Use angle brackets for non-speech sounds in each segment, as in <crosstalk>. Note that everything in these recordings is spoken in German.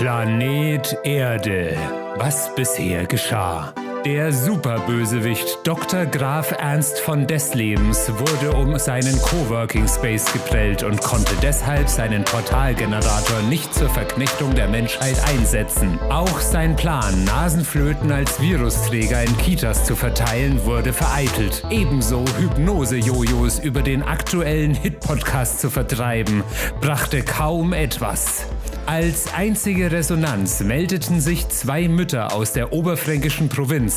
Planet Erde. Was bisher geschah. Der Superbösewicht Dr. Graf Ernst von Deslebens wurde um seinen Coworking Space geprellt und konnte deshalb seinen Portalgenerator nicht zur Verknechtung der Menschheit einsetzen. Auch sein Plan, Nasenflöten als Virusträger in Kitas zu verteilen, wurde vereitelt. Ebenso Hypnose-Jojos über den aktuellen Hit-Podcast zu vertreiben, brachte kaum etwas. Als einzige Resonanz meldeten sich zwei Mütter aus der oberfränkischen Provinz,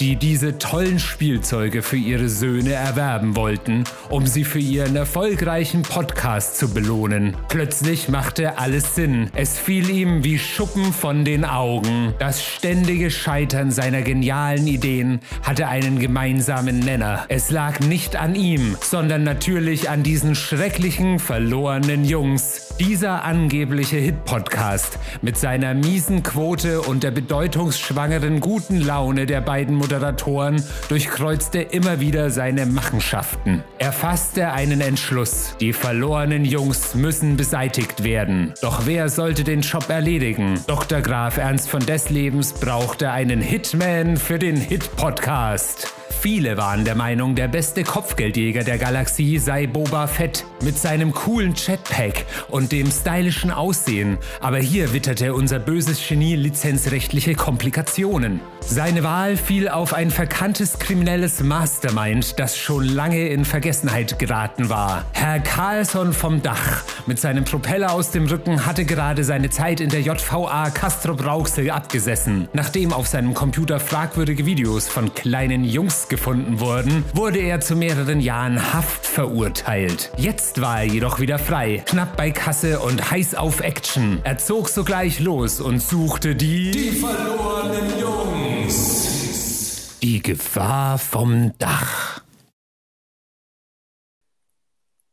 die diese tollen Spielzeuge für ihre Söhne erwerben wollten, um sie für ihren erfolgreichen Podcast zu belohnen. Plötzlich machte alles Sinn. Es fiel ihm wie Schuppen von den Augen. Das ständige Scheitern seiner genialen Ideen hatte einen gemeinsamen Nenner. Es lag nicht an ihm, sondern natürlich an diesen schrecklichen, verlorenen Jungs. Dieser angebliche Hit-Podcast mit seiner miesen Quote und der bedeutungsschwangeren guten Laune der beiden Moderatoren durchkreuzte immer wieder seine Machenschaften. Er fasste einen Entschluss. Die verlorenen Jungs müssen beseitigt werden. Doch wer sollte den Job erledigen? Dr. Graf Ernst von Deslebens brauchte einen Hitman für den Hit-Podcast. Viele waren der Meinung, der beste Kopfgeldjäger der Galaxie sei Boba Fett mit seinem coolen Jetpack und dem stylischen Aussehen. Aber hier witterte unser böses Genie lizenzrechtliche Komplikationen. Seine Wahl fiel auf ein verkanntes kriminelles Mastermind, das schon lange in Vergessenheit geraten war. Herr Carlson vom Dach mit seinem Propeller aus dem Rücken hatte gerade seine Zeit in der JVA Castro Brauxel abgesessen. Nachdem auf seinem Computer fragwürdige Videos von kleinen Jungs gefunden wurden, wurde er zu mehreren Jahren Haft verurteilt. Jetzt war er jedoch wieder frei, knapp bei Kasse und heiß auf Action. Er zog sogleich los und suchte die... Die verlorenen Jungs. Die Gefahr vom Dach.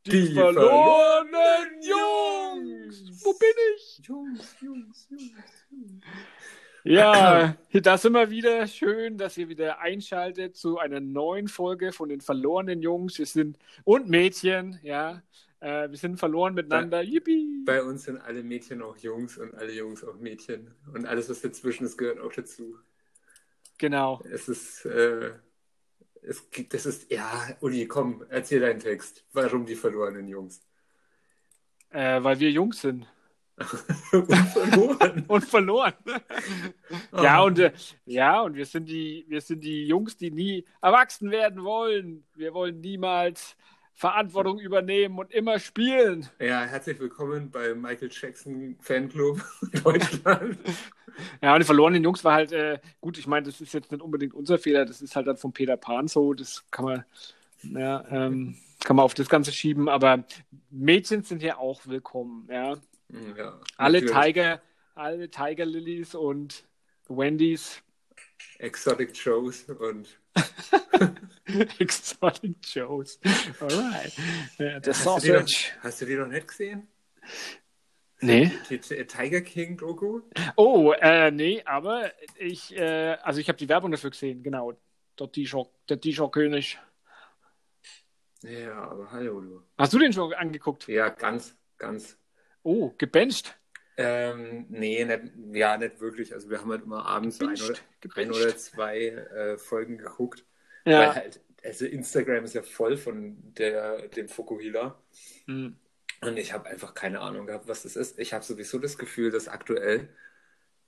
Die, Die verlorenen Jungs. Wo bin ich? Jungs, Jungs, Jungs, Jungs. Ja, <clears throat> da sind wir wieder. Schön, dass ihr wieder einschaltet zu einer neuen Folge von den verlorenen Jungs. Wir sind und Mädchen, ja. Äh, wir sind verloren miteinander. Yippie! Bei uns sind alle Mädchen auch Jungs und alle Jungs auch Mädchen. Und alles, was dazwischen ist, gehört auch dazu. Genau. Es ist, äh, es gibt, das ist, ja, Uli, komm, erzähl deinen Text. Warum die verlorenen Jungs? Äh, weil wir Jungs sind. <laughs> Und verloren. <laughs> und verloren. Ja, und äh, ja, und wir sind die, wir sind die Jungs, die nie erwachsen werden wollen. Wir wollen niemals Verantwortung übernehmen und immer spielen. Ja, herzlich willkommen bei Michael Jackson Fanclub <laughs> Deutschland. Ja, und die verlorenen Jungs war halt, äh, gut, ich meine, das ist jetzt nicht unbedingt unser Fehler, das ist halt dann von Peter Pan so, das kann man, ja, ähm, kann man auf das Ganze schieben, aber Mädchen sind hier auch willkommen, ja. Ja, Alle natürlich. Tiger, alle Tiger Lilies und Wendy's Exotic Joes und <laughs> Exotic Joes. Alright. Ja, der hast, du die noch, hast du die noch nicht gesehen? Nee. Die, die Tiger King Doku? Oh, äh, nee, aber ich, äh, also ich habe die Werbung dafür gesehen, genau. Der der T-Shirt-König. Ja, aber hallo. Hast du den schon angeguckt? Ja, ganz, ganz. Oh, gebencht. Ähm, nee, nicht, ja, nicht wirklich. Also wir haben halt immer abends ein oder, ein oder zwei äh, Folgen geguckt. Weil Ja. halt, also Instagram ist ja voll von der, dem Fukuhila. Hm. Und ich habe einfach keine Ahnung gehabt, was das ist. Ich habe sowieso das Gefühl, dass aktuell,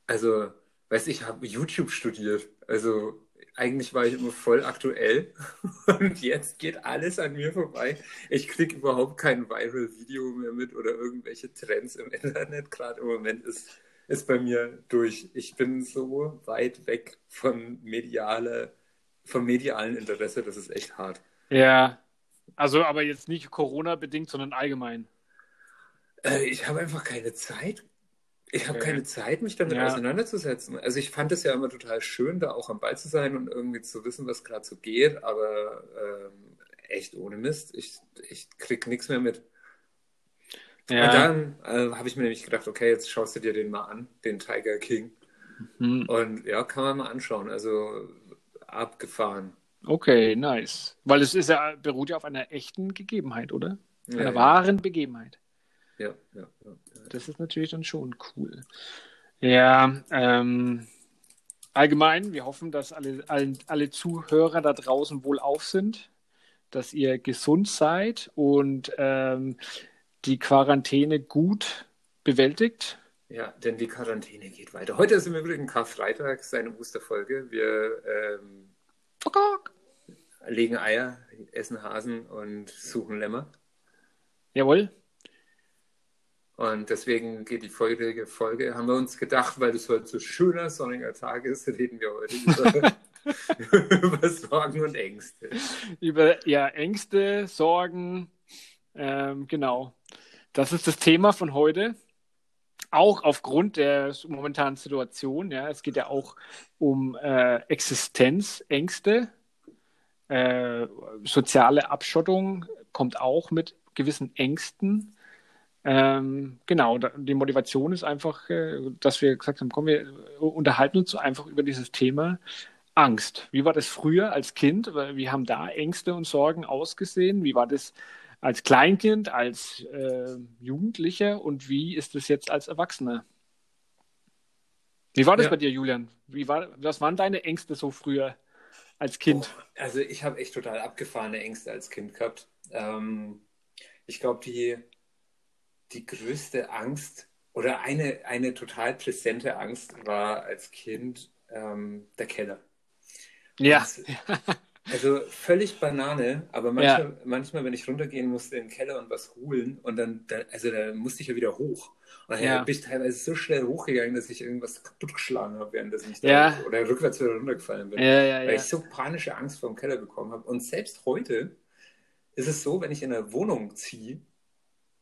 also, weiß ich, habe YouTube studiert. Also eigentlich war ich immer voll aktuell <laughs> und jetzt geht alles an mir vorbei. Ich kriege überhaupt kein Viral-Video mehr mit oder irgendwelche Trends im Internet. Gerade im Moment ist, ist bei mir durch. Ich bin so weit weg von mediale, vom medialen Interesse, das ist echt hart. Ja. Also, aber jetzt nicht Corona-bedingt, sondern allgemein. Äh, ich habe einfach keine Zeit. Ich habe keine Zeit, mich damit Ja. auseinanderzusetzen. Also ich fand es ja immer total schön, da auch am Ball zu sein und irgendwie zu wissen, was gerade so geht, aber ähm, echt ohne Mist. Ich, ich krieg nichts mehr mit. Ja. Und dann äh, habe ich mir nämlich gedacht, okay, jetzt schaust du dir den mal an, den Tiger King. Hm. Und ja, kann man mal anschauen. Also abgefahren. Okay, nice. Weil es ist ja, beruht ja auf einer echten Gegebenheit, oder? Ja, einer ja. wahren Begebenheit. Ja, ja, ja. Das ist natürlich dann schon cool. Ja, ähm, allgemein, wir hoffen, dass alle, alle, alle Zuhörer da draußen wohl auf sind, dass ihr gesund seid und ähm, die Quarantäne gut bewältigt. Ja, denn die Quarantäne geht weiter. Heute ist im Übrigen Karfreitag, seine Osterfolge. Wir ähm, legen Eier, essen Hasen und suchen Lämmer. Jawohl. Und deswegen geht die folgende Folge, haben wir uns gedacht, weil es heute so schöner sonniger Tag ist, reden wir heute über, <laughs> über Sorgen und Ängste. Über ja, Ängste, Sorgen, ähm, genau. Das ist das Thema von heute. Auch aufgrund der momentanen Situation. Ja, es geht ja auch um äh, Existenzängste. Äh, soziale Abschottung kommt auch mit gewissen Ängsten ähm, genau, die Motivation ist einfach, äh, dass wir gesagt haben, komm, wir unterhalten uns einfach über dieses Thema Angst. Wie war das früher als Kind? Wie haben da Ängste und Sorgen ausgesehen? Wie war das als Kleinkind, als äh, Jugendlicher und wie ist es jetzt als Erwachsener? Wie war das ja. bei dir, Julian? Wie war, was waren deine Ängste so früher als Kind? Oh, also ich habe echt total abgefahrene Ängste als Kind gehabt. Ähm, ich glaube, die die größte Angst oder eine, eine total präsente Angst war als Kind ähm, der Keller. Ja. Und, also völlig Banane, aber manchmal, ja. manchmal, wenn ich runtergehen musste in den Keller und was holen und dann, da, also da musste ich ja wieder hoch. Und ja. bin ich teilweise so schnell hochgegangen, dass ich irgendwas kaputtgeschlagen habe, während ich da ja. oder rückwärts wieder runtergefallen bin. Ja, weil ich so panische Angst vor dem Keller bekommen habe. Und selbst heute ist es so, wenn ich in eine Wohnung ziehe,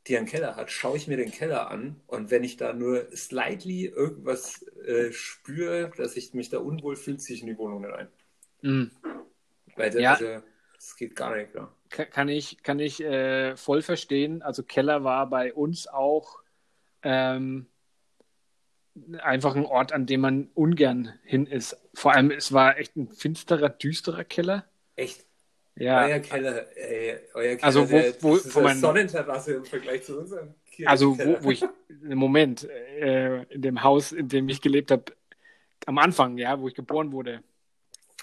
die einen Keller hat, schaue ich mir den Keller an und wenn ich da nur slightly irgendwas äh, spüre, dass ich mich da unwohl fühle, ziehe ich in die Wohnung nicht ein. Mhm. Weil das, ja. also, das geht gar nicht klar. Kann ich, kann ich äh, voll verstehen. Also Keller war bei uns auch ähm, einfach ein Ort, an dem man ungern hin ist. Vor allem, es war echt ein finsterer, düsterer Keller. Echt? Ja. Euer Keller, ey, euer Keller, also wo, der, wo, das ist wo eine man, Sonnenterrasse im Vergleich zu unserem Keller. Also wo, wo ich, im Moment, äh, in dem Haus, in dem ich gelebt habe, am Anfang, ja, wo ich geboren wurde.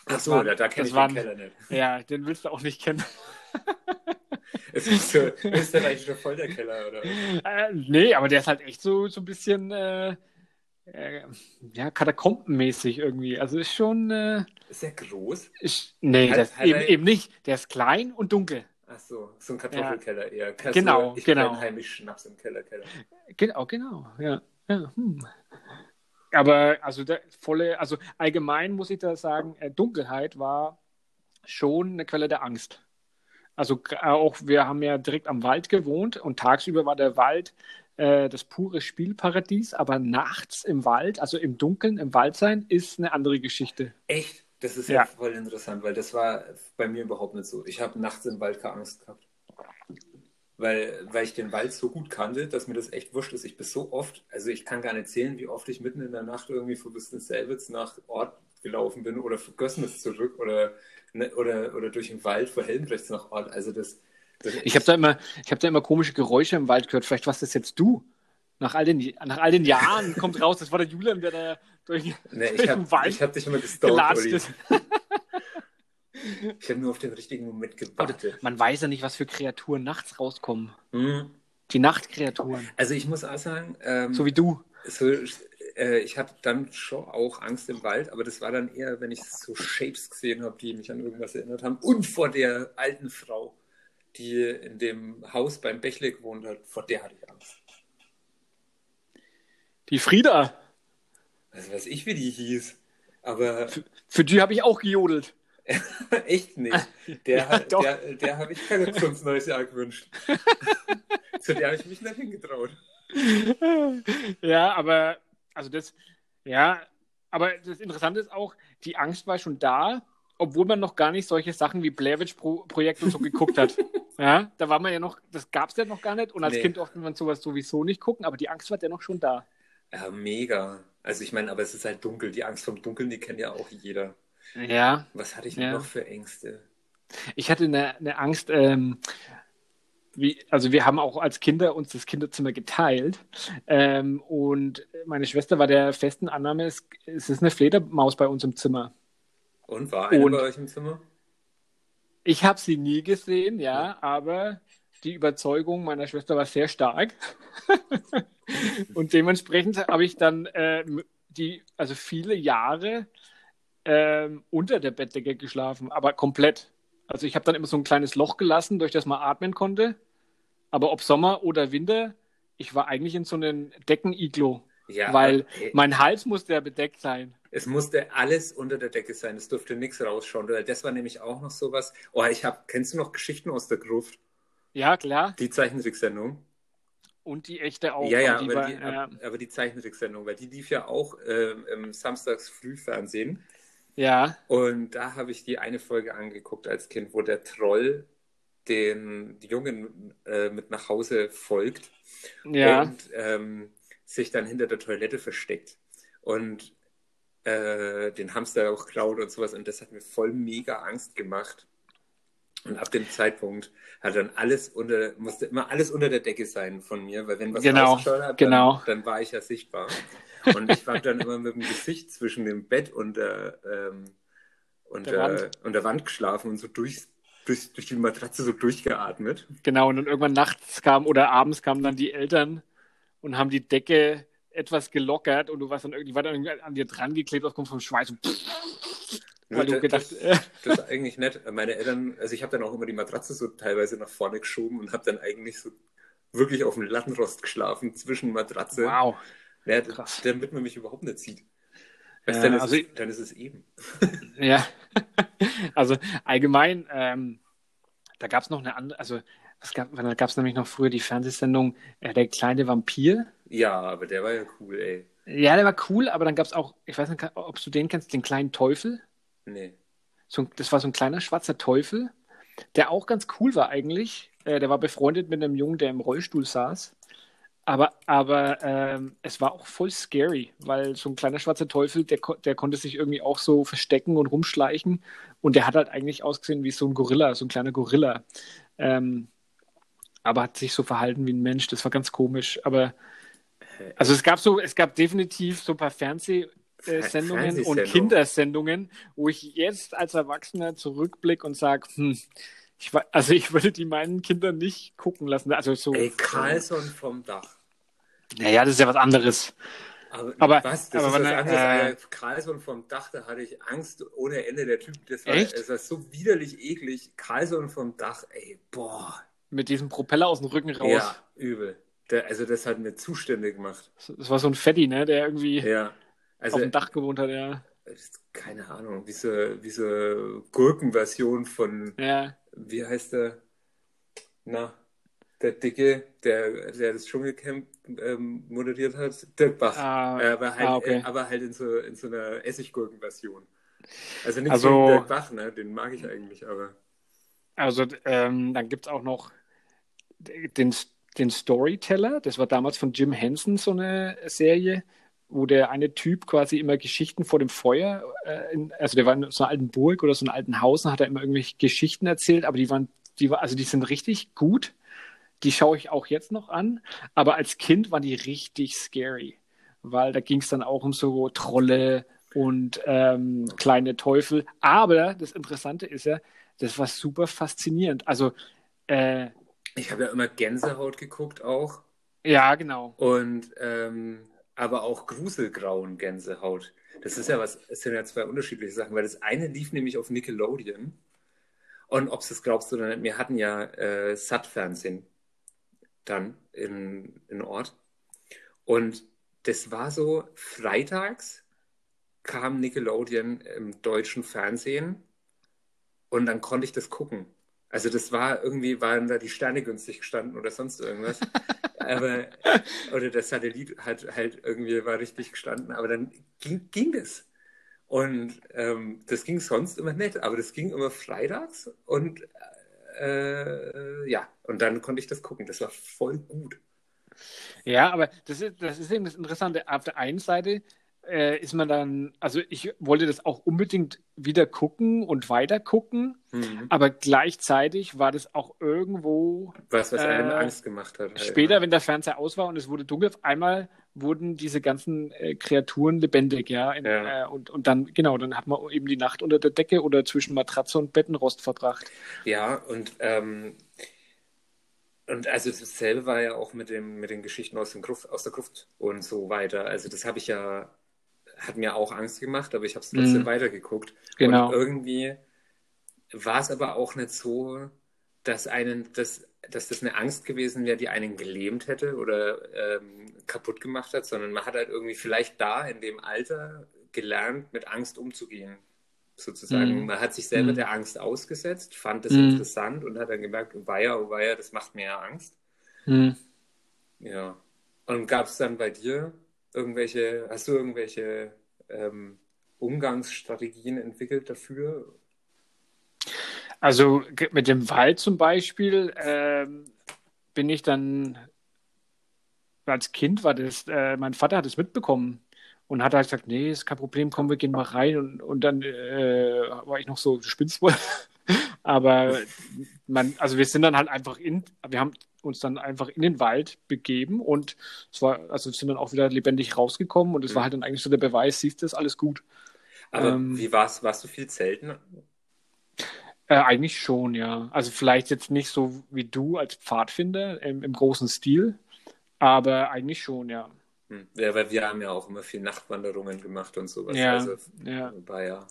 Ach so, war, da, da kenne ich waren, den Keller nicht. Ja, den willst du auch nicht kennen. <laughs> es ist so österreichischer Vollderkeller, oder? Äh, nee, aber der ist halt echt so, so ein bisschen äh, äh, ja, katakombenmäßig irgendwie. Also ist schon. Äh, ist der groß? Ist, nee, hat, hat eben, eben nicht. Der ist klein und dunkel. Ach so, so ein Kartoffelkeller ja. eher. Kannst genau, ich genau. heimisch Schnaps im Keller, Keller. Genau, genau, ja. ja hm. Aber also der volle, also allgemein muss ich da sagen, äh, Dunkelheit war schon eine Quelle der Angst. Also auch wir haben ja direkt am Wald gewohnt und tagsüber war der Wald äh, das pure Spielparadies, aber nachts im Wald, also im Dunkeln, im Wald sein, ist eine andere Geschichte. Echt? Das ist ja, ja voll interessant, weil das war bei mir überhaupt nicht so. Ich habe nachts im Wald keine Angst gehabt. Weil, weil ich den Wald so gut kannte, dass mir das echt wurscht ist. Ich bin so oft, also ich kann gar nicht zählen, wie oft ich mitten in der Nacht irgendwie von Business-Selvitz nach Ort gelaufen bin oder von Gössnitz zurück oder, ne, oder, oder durch den Wald von Helmbrechts nach Ort. Also das, ich habe da immer, ich habe da immer komische Geräusche im Wald gehört. Vielleicht warst das jetzt du. Nach all den, nach all den Jahren kommt raus, das war der Julian, der da durch, nee, durch den Wald ich hab dich immer gestalkt, ich habe nur auf den richtigen Moment gewartet. man weiß ja nicht, was für Kreaturen nachts rauskommen. Mhm. Die Nachtkreaturen. Also ich muss auch sagen, ähm, so wie du. So, äh, ich hatte dann schon auch Angst im Wald, aber das war dann eher, wenn ich so Shapes gesehen habe, die mich an irgendwas erinnert haben. Und vor der alten Frau die in dem Haus beim Bächle gewohnt hat, vor der hatte ich Angst. Die Frieda. Also weiß ich, wie die hieß. Aber. Für, für die habe ich auch gejodelt. <laughs> Echt nicht. Der, <laughs> ja, der, der habe ich keine Kunst neues Jahr gewünscht. <laughs> Zu der habe ich mich nicht hingetraut. Ja, aber also das, ja, aber das Interessante ist auch, die Angst war schon da, obwohl man noch gar nicht solche Sachen wie Blair Witch Projekt und so geguckt hat. <laughs> Ja, da war man ja noch, das gab es ja noch gar nicht und als nee. Kind durfte man sowas sowieso nicht gucken, aber die Angst war dennoch schon da. Ja, mega. Also ich meine, aber es ist halt dunkel. Die Angst vom Dunkeln, die kennt ja auch jeder. Ja. Was hatte ich ja. noch für Ängste? Ich hatte eine, eine Angst, ähm, wie, also wir haben auch als Kinder uns das Kinderzimmer geteilt. Ähm, und meine Schwester war der festen Annahme, es, es ist eine Fledermaus bei uns im Zimmer. Und war eine Und- bei euch im Zimmer? Ich habe sie nie gesehen, ja, aber die Überzeugung meiner Schwester war sehr stark. <laughs> und dementsprechend habe ich dann ähm, die, also viele Jahre ähm, unter der Bettdecke geschlafen, aber komplett. Also ich habe dann immer so ein kleines Loch gelassen, durch das man atmen konnte. Aber ob Sommer oder Winter, ich war eigentlich in so einem Deckeniglo, Ja, weil aber, ey, mein Hals musste ja bedeckt sein. Es musste alles unter der Decke sein. Es durfte nichts rausschauen. Weil das war nämlich auch noch sowas. Oh, ich habe, kennst du noch Geschichten aus der Gruft? Ja, klar. Die Zeichentricksendung? Und die echte auch. ja, ja, aber war, die, ja, aber die Zeichentricksendung, weil die lief ja auch ähm, im Samstags Frühfernsehen. ja. Und da habe ich die eine Folge angeguckt als Kind, wo der Troll den Jungen äh, mit nach Hause folgt Ja, und ähm, sich dann hinter der Toilette versteckt und äh, den Hamster auch klaut und sowas. Und das hat mir voll mega Angst gemacht. Und ab dem Zeitpunkt hat dann alles unter, musste immer alles unter der Decke sein von mir, weil wenn was Genau, hat, genau. dann, dann war ich ja sichtbar. Und ich war dann immer mit dem Gesicht zwischen dem Bett und der, ähm, und Der der, Wand. und der Wand geschlafen und so durch, durch, durch die Matratze so durchgeatmet. genau. Und dann irgendwann nachts kam oder abends kamen dann die Eltern und haben die Decke etwas gelockert und du warst dann irgendwie, war dann irgendwie an dir dran geklebt aufgrund vom Schweiß. Und weil du das, gedacht, das, <laughs> das ist eigentlich nett. Meine Eltern, also ich habe dann auch immer die Matratze so teilweise nach vorne geschoben und habe dann eigentlich so wirklich auf dem Lattenrost geschlafen zwischen Matratze. wow. Ja, krass. Damit man mich überhaupt nicht sieht. Weißt, Ja, dann, ist also es, dann ist es eben. Ja, <laughs> also allgemein, ähm, da gab es noch eine andere, also es gab, da gab es nämlich noch früher die Fernsehsendung äh, Der kleine Vampir. Ja, aber der war ja cool, ey. Ja, der war cool, aber dann gab es auch, ich weiß nicht, ob du den kennst, den kleinen Teufel. Nee. So, das war so ein kleiner schwarzer Teufel, der auch ganz cool war eigentlich. Äh, der war befreundet mit einem Jungen, der im Rollstuhl saß. Aber, aber ähm, es war auch voll scary, weil so ein kleiner schwarzer Teufel, der, der konnte sich irgendwie auch so verstecken und rumschleichen. Und der hat halt eigentlich ausgesehen wie so ein Gorilla, so ein kleiner Gorilla. Ähm, aber hat sich so verhalten wie ein Mensch. Das war ganz komisch. Aber also es gab so, es gab definitiv so ein paar Fernsehsendungen und. Kindersendungen, wo ich jetzt als Erwachsener zurückblicke und sage, hm, ich, wa- also ich würde die meinen Kindern nicht gucken lassen. Also so. Ey, Carlson vom Dach. Naja, das ist ja was anderes. Aber, Aber- was? Das aber ist was er, anderes. äh. Carlson vom Dach, da hatte ich Angst ohne Ende. Der Typ, das war, Echt? das war so widerlich eklig. Carlson vom Dach, ey, boah. Mit diesem Propeller aus dem Rücken raus. Ja, übel. Der, also das hat mir Zustände gemacht. Das war so ein Fetti, ne, der irgendwie Ja. Also, auf dem Dach gewohnt hat, ja. keine Ahnung, wie so, wie so Gurkenversion von, Ja, wie heißt der? Na, der Dicke, der, der das Dschungelcamp ähm, moderiert hat, Dirk Bach. Ah, Äh, aber, halt, ah, okay. äh, aber halt in so, in so einer Essiggurkenversion. Also nicht Also- Dirk Bach, ne? den mag ich eigentlich, aber also ähm, dann gibt es auch noch den, den Storyteller. Das war damals von Jim Henson so eine Serie, wo der eine Typ quasi immer Geschichten vor dem Feuer, äh, in, also der war in so einer alten Burg oder so einem alten Haus und hat da immer irgendwelche Geschichten erzählt, aber die waren, die war, also die sind richtig gut. Die schaue ich auch jetzt noch an, aber als Kind waren die richtig scary, weil da ging es dann auch um so Trolle und ähm, kleine Teufel. Aber das Interessante ist ja, das war super faszinierend. Also, äh, ich habe ja immer Gänsehaut geguckt auch. ja, genau. Und ähm, aber auch Gruselgrauen Gänsehaut. Das ist ja was, es sind ja zwei unterschiedliche Sachen, weil das eine lief nämlich auf Nickelodeon. Und ob es glaubst oder nicht, wir hatten ja äh, Sat-Fernsehen dann in, in Ort. Und das war so, freitags kam Nickelodeon im deutschen Fernsehen und dann konnte ich das gucken. Also das war irgendwie, waren da die Sterne günstig gestanden oder sonst irgendwas. <laughs> aber, oder der Satellit hat halt irgendwie, war richtig gestanden, aber dann ging, ging das. Und ähm, das ging sonst immer nicht, aber das ging immer freitags und äh, ja, und dann konnte ich das gucken. Das war voll gut. Ja, aber das ist, das ist eben das Interessante. Auf der einen Seite äh, ist man dann, also ich wollte das auch unbedingt wieder gucken und weiter gucken, Mhm. aber gleichzeitig war das auch irgendwo Was, was einem Äh, Angst gemacht hat. Halt, später, ne? wenn der Fernseher aus war und es wurde dunkel, auf einmal wurden diese ganzen äh, Kreaturen lebendig, ja. In, Ja. Äh, und, und dann, genau, dann hat man eben die Nacht unter der Decke oder zwischen Matratze und Bettenrost verbracht. Ja, und, ähm, und also dasselbe war ja auch mit dem, mit den Geschichten aus, dem Gruft, aus der Gruft und so weiter. Also das habe ich ja, hat mir auch Angst gemacht, aber ich habe es trotzdem Mhm. weitergeguckt. Genau. Und irgendwie war es aber auch nicht so, dass einen, dass, dass das eine Angst gewesen wäre, die einen gelähmt hätte oder ähm, kaputt gemacht hat, sondern man hat halt irgendwie vielleicht da in dem Alter gelernt, mit Angst umzugehen. Sozusagen. Mhm. Man hat sich selber Mhm. der Angst ausgesetzt, fand es Mhm. interessant und hat dann gemerkt, oh weia, oh weia, das macht mir ja Angst. Hm. Ja. Und gab es dann bei dir irgendwelche, hast du irgendwelche ähm, Umgangsstrategien entwickelt dafür? Also mit dem Wald zum Beispiel ähm, bin ich dann als Kind war das, äh, mein Vater hat es mitbekommen und hat halt gesagt, nee, ist kein Problem, komm, wir gehen mal rein und, und dann äh, war ich noch so, du spinnst wohl. Aber man, also wir sind dann halt einfach in, wir haben uns dann einfach in den Wald begeben und es war, also sind dann auch wieder lebendig rausgekommen und es war Mhm. halt dann eigentlich so der Beweis, siehst du, ist alles gut. Aber Ähm, wie war's, warst du viel zelten? Äh, eigentlich schon, ja. Also vielleicht jetzt nicht so wie du als Pfadfinder im, im großen Stil, aber eigentlich schon, ja. Hm. Ja, weil wir haben ja auch immer viel Nachtwanderungen gemacht und sowas. Ja, Also ja. war ja.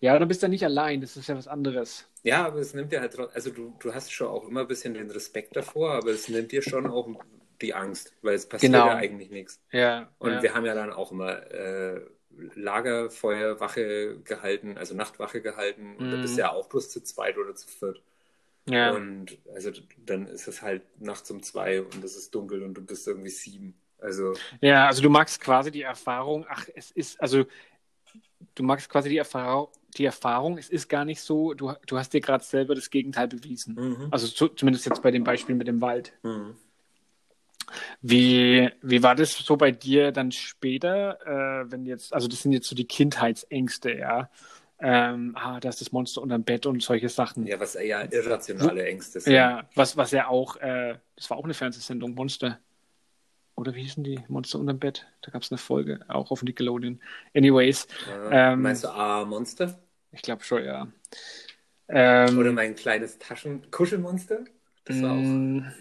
Ja, du bist ja nicht allein, das ist ja was anderes. Ja, aber es nimmt dir halt also du, du hast schon auch immer ein bisschen den Respekt davor, aber es nimmt dir schon auch die Angst, weil es passiert Genau. ja eigentlich nichts. Ja. Und ja. wir haben ja dann auch immer äh, Lagerfeuerwache gehalten, also Nachtwache gehalten. Und da Mhm. bist du ja auch bloß zu zweit oder zu viert. ja. Und also dann ist es halt nachts um zwei und es ist dunkel und du bist irgendwie sieben. Also ja, also du magst quasi die Erfahrung, ach, es ist, also du magst quasi die Erfahrung, die Erfahrung, es ist gar nicht so, du, du hast dir gerade selber das Gegenteil bewiesen. Mhm. Also zu, zumindest jetzt bei dem Beispiel mit dem Wald. mhm. Wie, wie war das so bei dir dann später, äh, wenn jetzt, also das sind jetzt so die Kindheitsängste, ja. Ähm, ah, da ist das Monster unterm Bett und solche Sachen. ja, was ja irrationale Ängste sind. Ja, was, was ja auch, äh, das war auch eine Fernsehsendung, Monster. Oder wie hießen die? Monster unterm Bett? Da gab es eine Folge, auch auf Nickelodeon. Anyways, Ja. Ähm, Meinst du Ah Monster? Ich glaube schon, ja. Ähm, Oder mein kleines Taschen-Kuschelmonster? Das war auch. mh,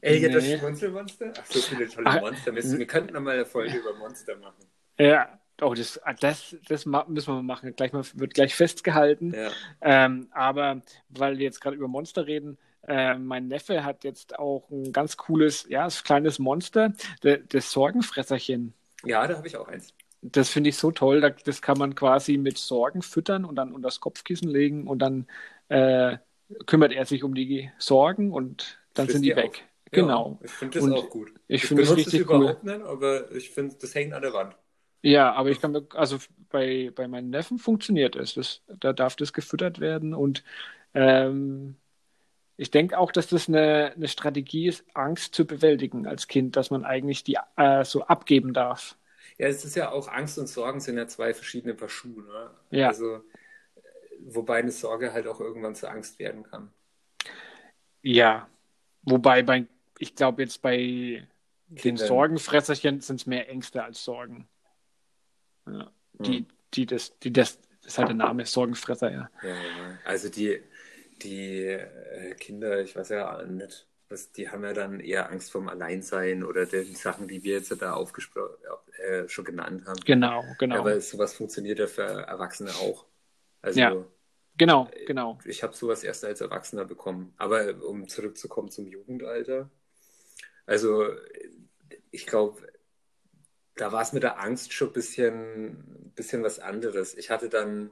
Elliot das nee. Schmunzelmonster? Ach, so viele tolle Ah, Monster. Wir, wir könnten noch mal eine Folge über Monster machen. ja, oh, das, das, das müssen wir mal machen. Gleich mal, wird gleich festgehalten. Ja. Ähm, aber weil wir jetzt gerade über Monster reden, äh, mein Neffe hat jetzt auch ein ganz cooles, ja, das kleines Monster, der, das Sorgenfresserchen. ja, da habe ich auch eins. Das finde ich so toll. Da, das kann man quasi mit Sorgen füttern und dann unter das Kopfkissen legen und dann äh, kümmert er sich um die Sorgen und dann Frisst sind die die weg. auf. Genau. Ja, ich finde das Und auch gut. ich finde das richtig überhaupt nicht, aber ich finde, das hängt an der Wand. Ja, aber ich kann mir, also bei, bei meinen Neffen funktioniert es. Das, da darf das gefüttert werden und ähm, ich denke auch, dass das eine, eine Strategie ist, Angst zu bewältigen als Kind, dass man eigentlich die äh, so abgeben darf. Ja, es ist ja auch Angst und Sorgen sind ja zwei verschiedene Paar Schuhe. Ne? Ja. Also, wobei eine Sorge halt auch irgendwann zur Angst werden kann. Ja, wobei bei, ich glaube jetzt bei den Kindern. Sorgenfresserchen sind es mehr Ängste als Sorgen. Ja, die, Hm. die das, die das, das ist halt der Name, Sorgenfresser, ja. Ja, ja. Also die, die äh, Kinder, ich weiß ja nicht, was, die haben ja dann eher Angst vorm Alleinsein oder den Sachen, die wir jetzt da aufgesprochen, äh, schon genannt haben. Genau, genau. Aber sowas funktioniert ja für Erwachsene auch. Also Ja. Genau, genau. ich habe sowas erst als Erwachsener bekommen. Aber um zurückzukommen zum Jugendalter, also ich glaube, da war es mit der Angst schon ein bisschen, bisschen was anderes. Ich hatte dann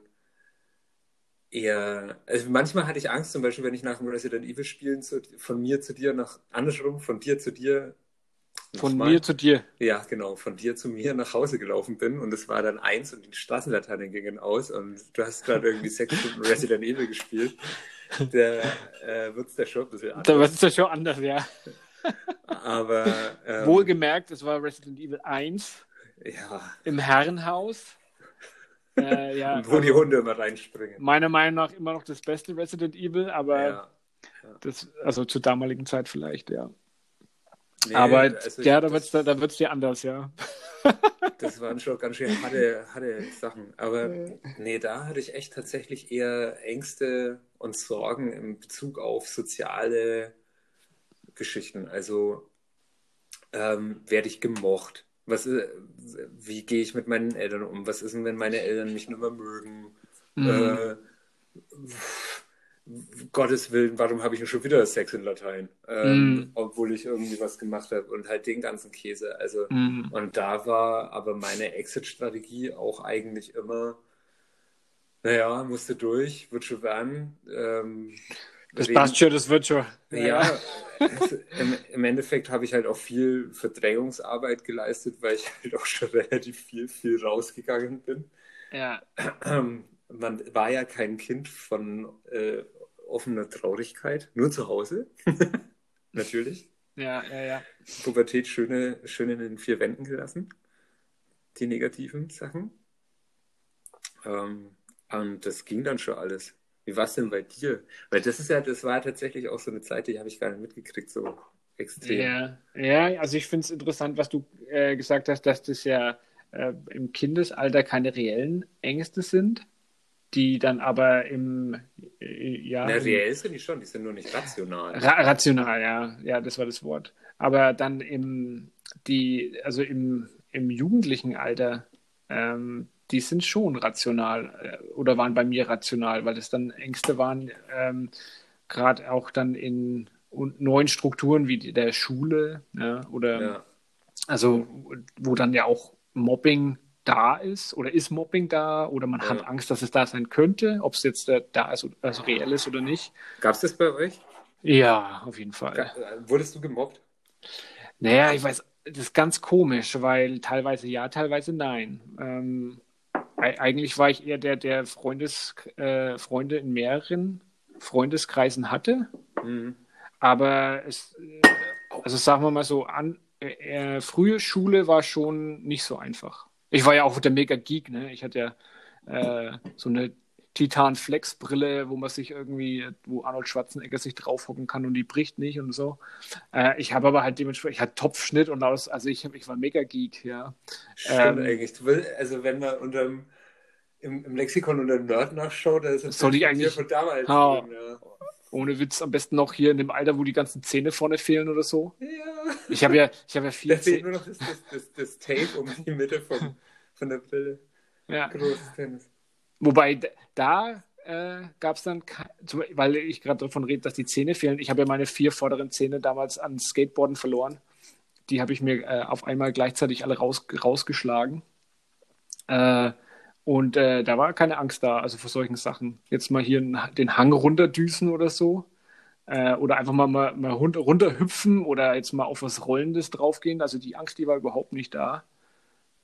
eher, also manchmal hatte ich Angst, zum Beispiel, wenn ich nach dem Resident Evil Spielen zu, von mir zu dir nach, andersrum, von dir zu dir. Von nochmal. mir zu dir. Ja, genau, von dir zu mir nach Hause gelaufen bin und es war dann eins und die Straßenlaternen gingen aus und du hast gerade irgendwie sechs Stunden Resident Evil gespielt. Der äh, wird's da schon ein bisschen Da anders. was ist ja schon anders, ja. Aber <laughs> ähm, Wohlgemerkt, es war Resident Evil 1. Ja. Im Herrenhaus. Äh, ja, <laughs> wo die Hunde immer reinspringen. meiner Meinung nach immer noch das beste Resident Evil, aber Ja. das, also zur damaligen Zeit vielleicht, ja. Nee, aber also ja, da wird's, da, da wird's dir anders, ja. <laughs> Das waren schon ganz schön harte, harte Sachen. Aber nee, da hatte ich echt tatsächlich eher Ängste und Sorgen in Bezug auf soziale Geschichten. Also ähm, werde ich gemocht? Was, ist- wie gehe ich mit meinen Eltern um? Was ist denn, wenn meine Eltern mich nicht mehr mögen? Mhm. Äh, Gottes Willen, warum habe ich denn schon wieder Sex in Latein? Ähm, Mhm. Obwohl ich irgendwie was gemacht habe und halt den ganzen Käse. Also Mhm. und da war aber meine Exit-Strategie auch eigentlich immer, naja, musste durch, wird schon werden. Ähm, Das passt schon, das wird schon. Ja, es, <laughs> im, im Endeffekt habe ich halt auch viel Verdrängungsarbeit geleistet, weil ich halt auch schon relativ viel, viel rausgegangen bin. Ja. <clears throat> Man war ja kein Kind von äh, offener Traurigkeit, nur zu Hause. <laughs> Natürlich. Ja, ja, ja. Pubertät schöne, schön in den vier Wänden gelassen. Die negativen Sachen. Ähm, und das ging dann schon alles. Wie war es denn bei dir? Weil das ist ja, das war tatsächlich auch so eine Zeit, die habe ich gar nicht mitgekriegt, so extrem. Ja, ja also ich finde es interessant, was du äh, gesagt hast, dass das ja äh, im Kindesalter keine reellen Ängste sind, die dann aber im, äh, ja, Na, reell sind die schon, die sind nur nicht rational. Ra rational, ja, ja, das war das Wort. Aber dann im, die, also im, im jugendlichen Alter, ähm, die sind schon rational äh, oder waren bei mir rational, weil das dann Ängste waren, ähm, gerade auch dann in neuen Strukturen wie der Schule, ja, oder Ja. also wo dann ja auch Mobbing da ist oder ist Mobbing da oder man Ja. hat Angst, dass es da sein könnte, ob es jetzt äh, da ist, also reell ist oder nicht. Gab es das bei euch? Ja, auf jeden Fall. Äh, Wurdest du gemobbt? Naja, ich weiß, das ist ganz komisch, weil teilweise ja, teilweise nein. Ähm, eigentlich war ich eher der, der Freundes, äh, Freunde in mehreren Freundeskreisen hatte. Mhm. Aber es, äh, also sagen wir mal so, an, äh, äh, frühe Schule war schon nicht so einfach. Ich war ja auch der Mega-Geek, ne? Ich hatte ja äh, so eine Titan-Flex-Brille, wo man sich irgendwie, wo Arnold Schwarzenegger sich draufhocken kann und die bricht nicht und so. Äh, ich habe aber halt dementsprechend, ich hatte Topfschnitt und alles, also ich, hab, ich war Mega-Geek, ja. Stimmt Ähm, eigentlich. Du will, also wenn man unter dem, im, im Lexikon unter Nerd nachschaut, da ist das Soll ich eigentlich- von damals Ah. drin, ja. Ohne Witz, am besten noch hier in dem Alter, wo die ganzen Zähne vorne fehlen oder so. Ja. Ich habe ja, ich habe ja <laughs> Da vier fehlt Zähne. nur noch das, das, das, das Tape um die Mitte vom, von der Brille. Ja. Großes Tennis. Wobei da äh, gab es dann, weil ich gerade davon rede, dass die Zähne fehlen. Ich habe ja meine vier vorderen Zähne damals an Skateboarden verloren. Die habe ich mir äh, auf einmal gleichzeitig alle raus, rausgeschlagen. Äh, und äh, da war keine Angst da, also vor solchen Sachen. Jetzt mal hier den Hang runterdüsen oder so. Äh, oder einfach mal, mal, mal run- runterhüpfen oder jetzt mal auf was Rollendes draufgehen. Also die Angst, die war überhaupt nicht da.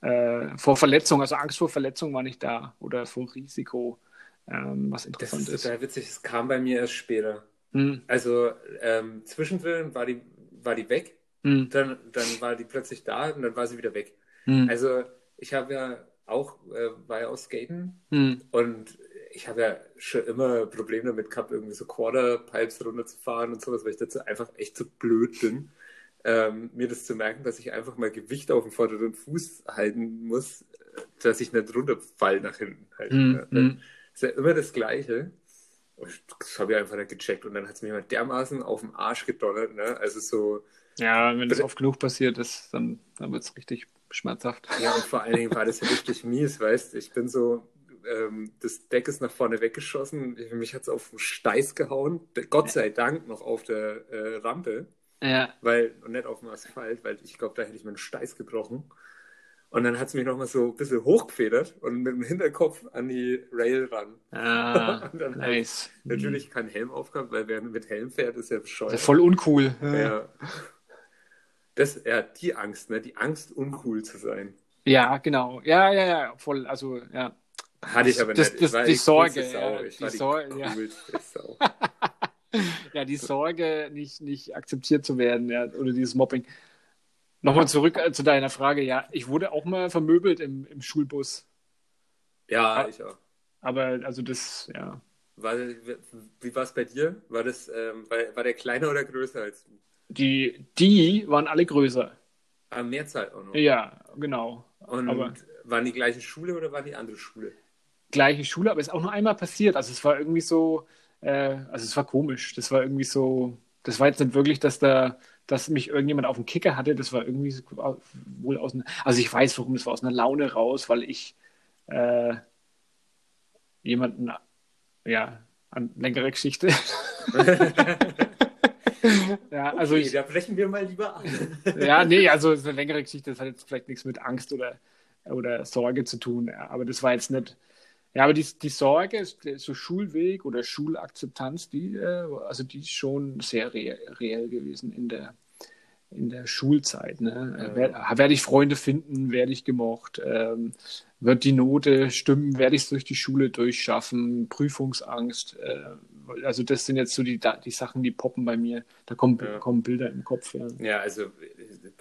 Äh, vor Verletzung, also Angst vor Verletzung war nicht da. Oder vor Risiko, ähm, was Das interessant ist ist. total witzig. Es kam bei mir erst später. Hm, Also ähm, zwischendrin war die, war die weg, hm, dann, dann war die plötzlich da und dann war sie wieder weg. hm, Also ich habe ja auch, äh, war ja auch Skaten hm. und ich habe ja schon immer Probleme damit gehabt, irgendwie so Quarterpipes runterzufahren und sowas, weil ich dazu einfach echt zu blöd bin, ähm, mir das zu merken, dass ich einfach mal Gewicht auf dem vorderen Fuß halten muss, äh, dass ich nicht runterfall nach hinten. Halt. Hm, Ja, hm. ist ja immer das Gleiche. Und Das habe ich einfach nicht gecheckt und dann hat es mir mal dermaßen auf den Arsch gedonnert. Ne? Also so, Ja, wenn das oft genug passiert ist, dann, dann wird es richtig schmerzhaft. Ja, und vor allen Dingen war das ja <laughs> richtig mies, weißt Ich bin so, ähm, das Deck ist nach vorne weggeschossen, ich- mich hat es auf den Steiß gehauen, Gott sei Dank noch auf der äh, Rampe, Ja, weil, und nicht auf dem Asphalt, weil ich glaube, da hätte ich meinen Steiß gebrochen. Und dann hat es mich nochmal so ein bisschen hochgefedert und mit dem Hinterkopf an die Rail ran. ah, <laughs> Und dann nice. Natürlich kein Helm aufgehabt, weil wer mit Helm fährt, ist ja Das bescheuert. ist voll uncool. Ja. Das, ja, die Angst, ne? Die Angst, uncool zu sein. Ja, genau. Ja, ja, ja, voll. Also, ja. Hatte ich aber Das- nicht. das- ich war die Sorge, ja, ich die war die Sorge, ja. <laughs> <laughs> Ja, die Sorge, nicht, nicht akzeptiert zu werden, ja, oder dieses Mobbing. Nochmal zurück äh, zu deiner Frage. Ja, ich wurde auch mal vermöbelt im, im Schulbus. Ja, Ah. ich auch. Aber also das, ja. War, wie war es bei dir? War, das, ähm, war, war der kleiner oder größer als du? Die, die waren alle größer. Ah, Mehrzahl auch noch. Ja, genau. Und aber waren die gleiche Schule oder war die andere Schule? gleiche Schule, aber es ist auch nur einmal passiert. Also es war irgendwie so, äh, also es war komisch. Das war irgendwie so, das war jetzt nicht wirklich, dass da, dass mich irgendjemand auf den Kicker hatte. Das war irgendwie so, wohl aus einer, also ich weiß warum, das war aus einer Laune raus, weil ich äh, jemanden, ja, an längere Geschichte. <laughs> ja, also okay, ich, da brechen wir mal lieber an. ja, nee, also es ist eine längere Geschichte, das hat jetzt vielleicht nichts mit Angst oder, oder Sorge zu tun, aber das war jetzt nicht. Ja, aber die, die Sorge, ist so Schulweg oder Schulakzeptanz, die, äh, also die ist schon sehr re reell gewesen in der, in der Schulzeit. Ne? Ja. Wer, werde ich Freunde finden, werde ich gemocht, ähm, wird die Note stimmen, werde ich es durch die Schule durchschaffen, Prüfungsangst. Äh, also das sind jetzt so die, die Sachen, die poppen bei mir. Da kommen, Ja. kommen Bilder im Kopf. Ja. Ja, also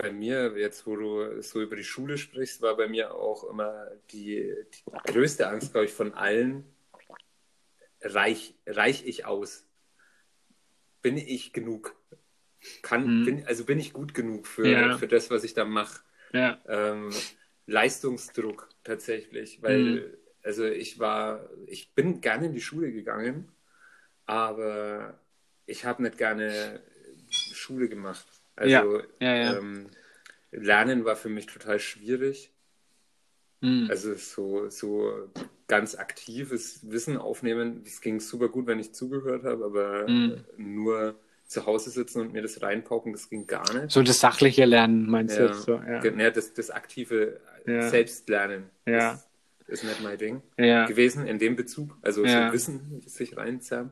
bei mir, jetzt wo du so über die Schule sprichst, war bei mir auch immer die, die größte Angst, glaube ich, von allen, reich, reich ich aus? Bin ich genug? Kann, Mhm. bin, also bin ich gut genug für, Ja. für das, was ich da mache? Ja. Ähm, Leistungsdruck tatsächlich, weil Mhm. also ich war, ich bin gerne in die Schule gegangen, aber ich habe nicht gerne Schule gemacht. Also Ja, ja. Ähm, Lernen war für mich total schwierig. Mhm. Also so, so ganz aktives Wissen aufnehmen, das ging super gut, wenn ich zugehört habe, aber Mhm. nur zu Hause sitzen und mir das reinpauken, das ging gar nicht. So das sachliche Lernen, meinst du Ja. jetzt so? Ja. Ja, das, das aktive Ja. Selbstlernen Ja. ist, nicht mein Ding gewesen in dem Bezug. Also so Wissen sich reinzerren.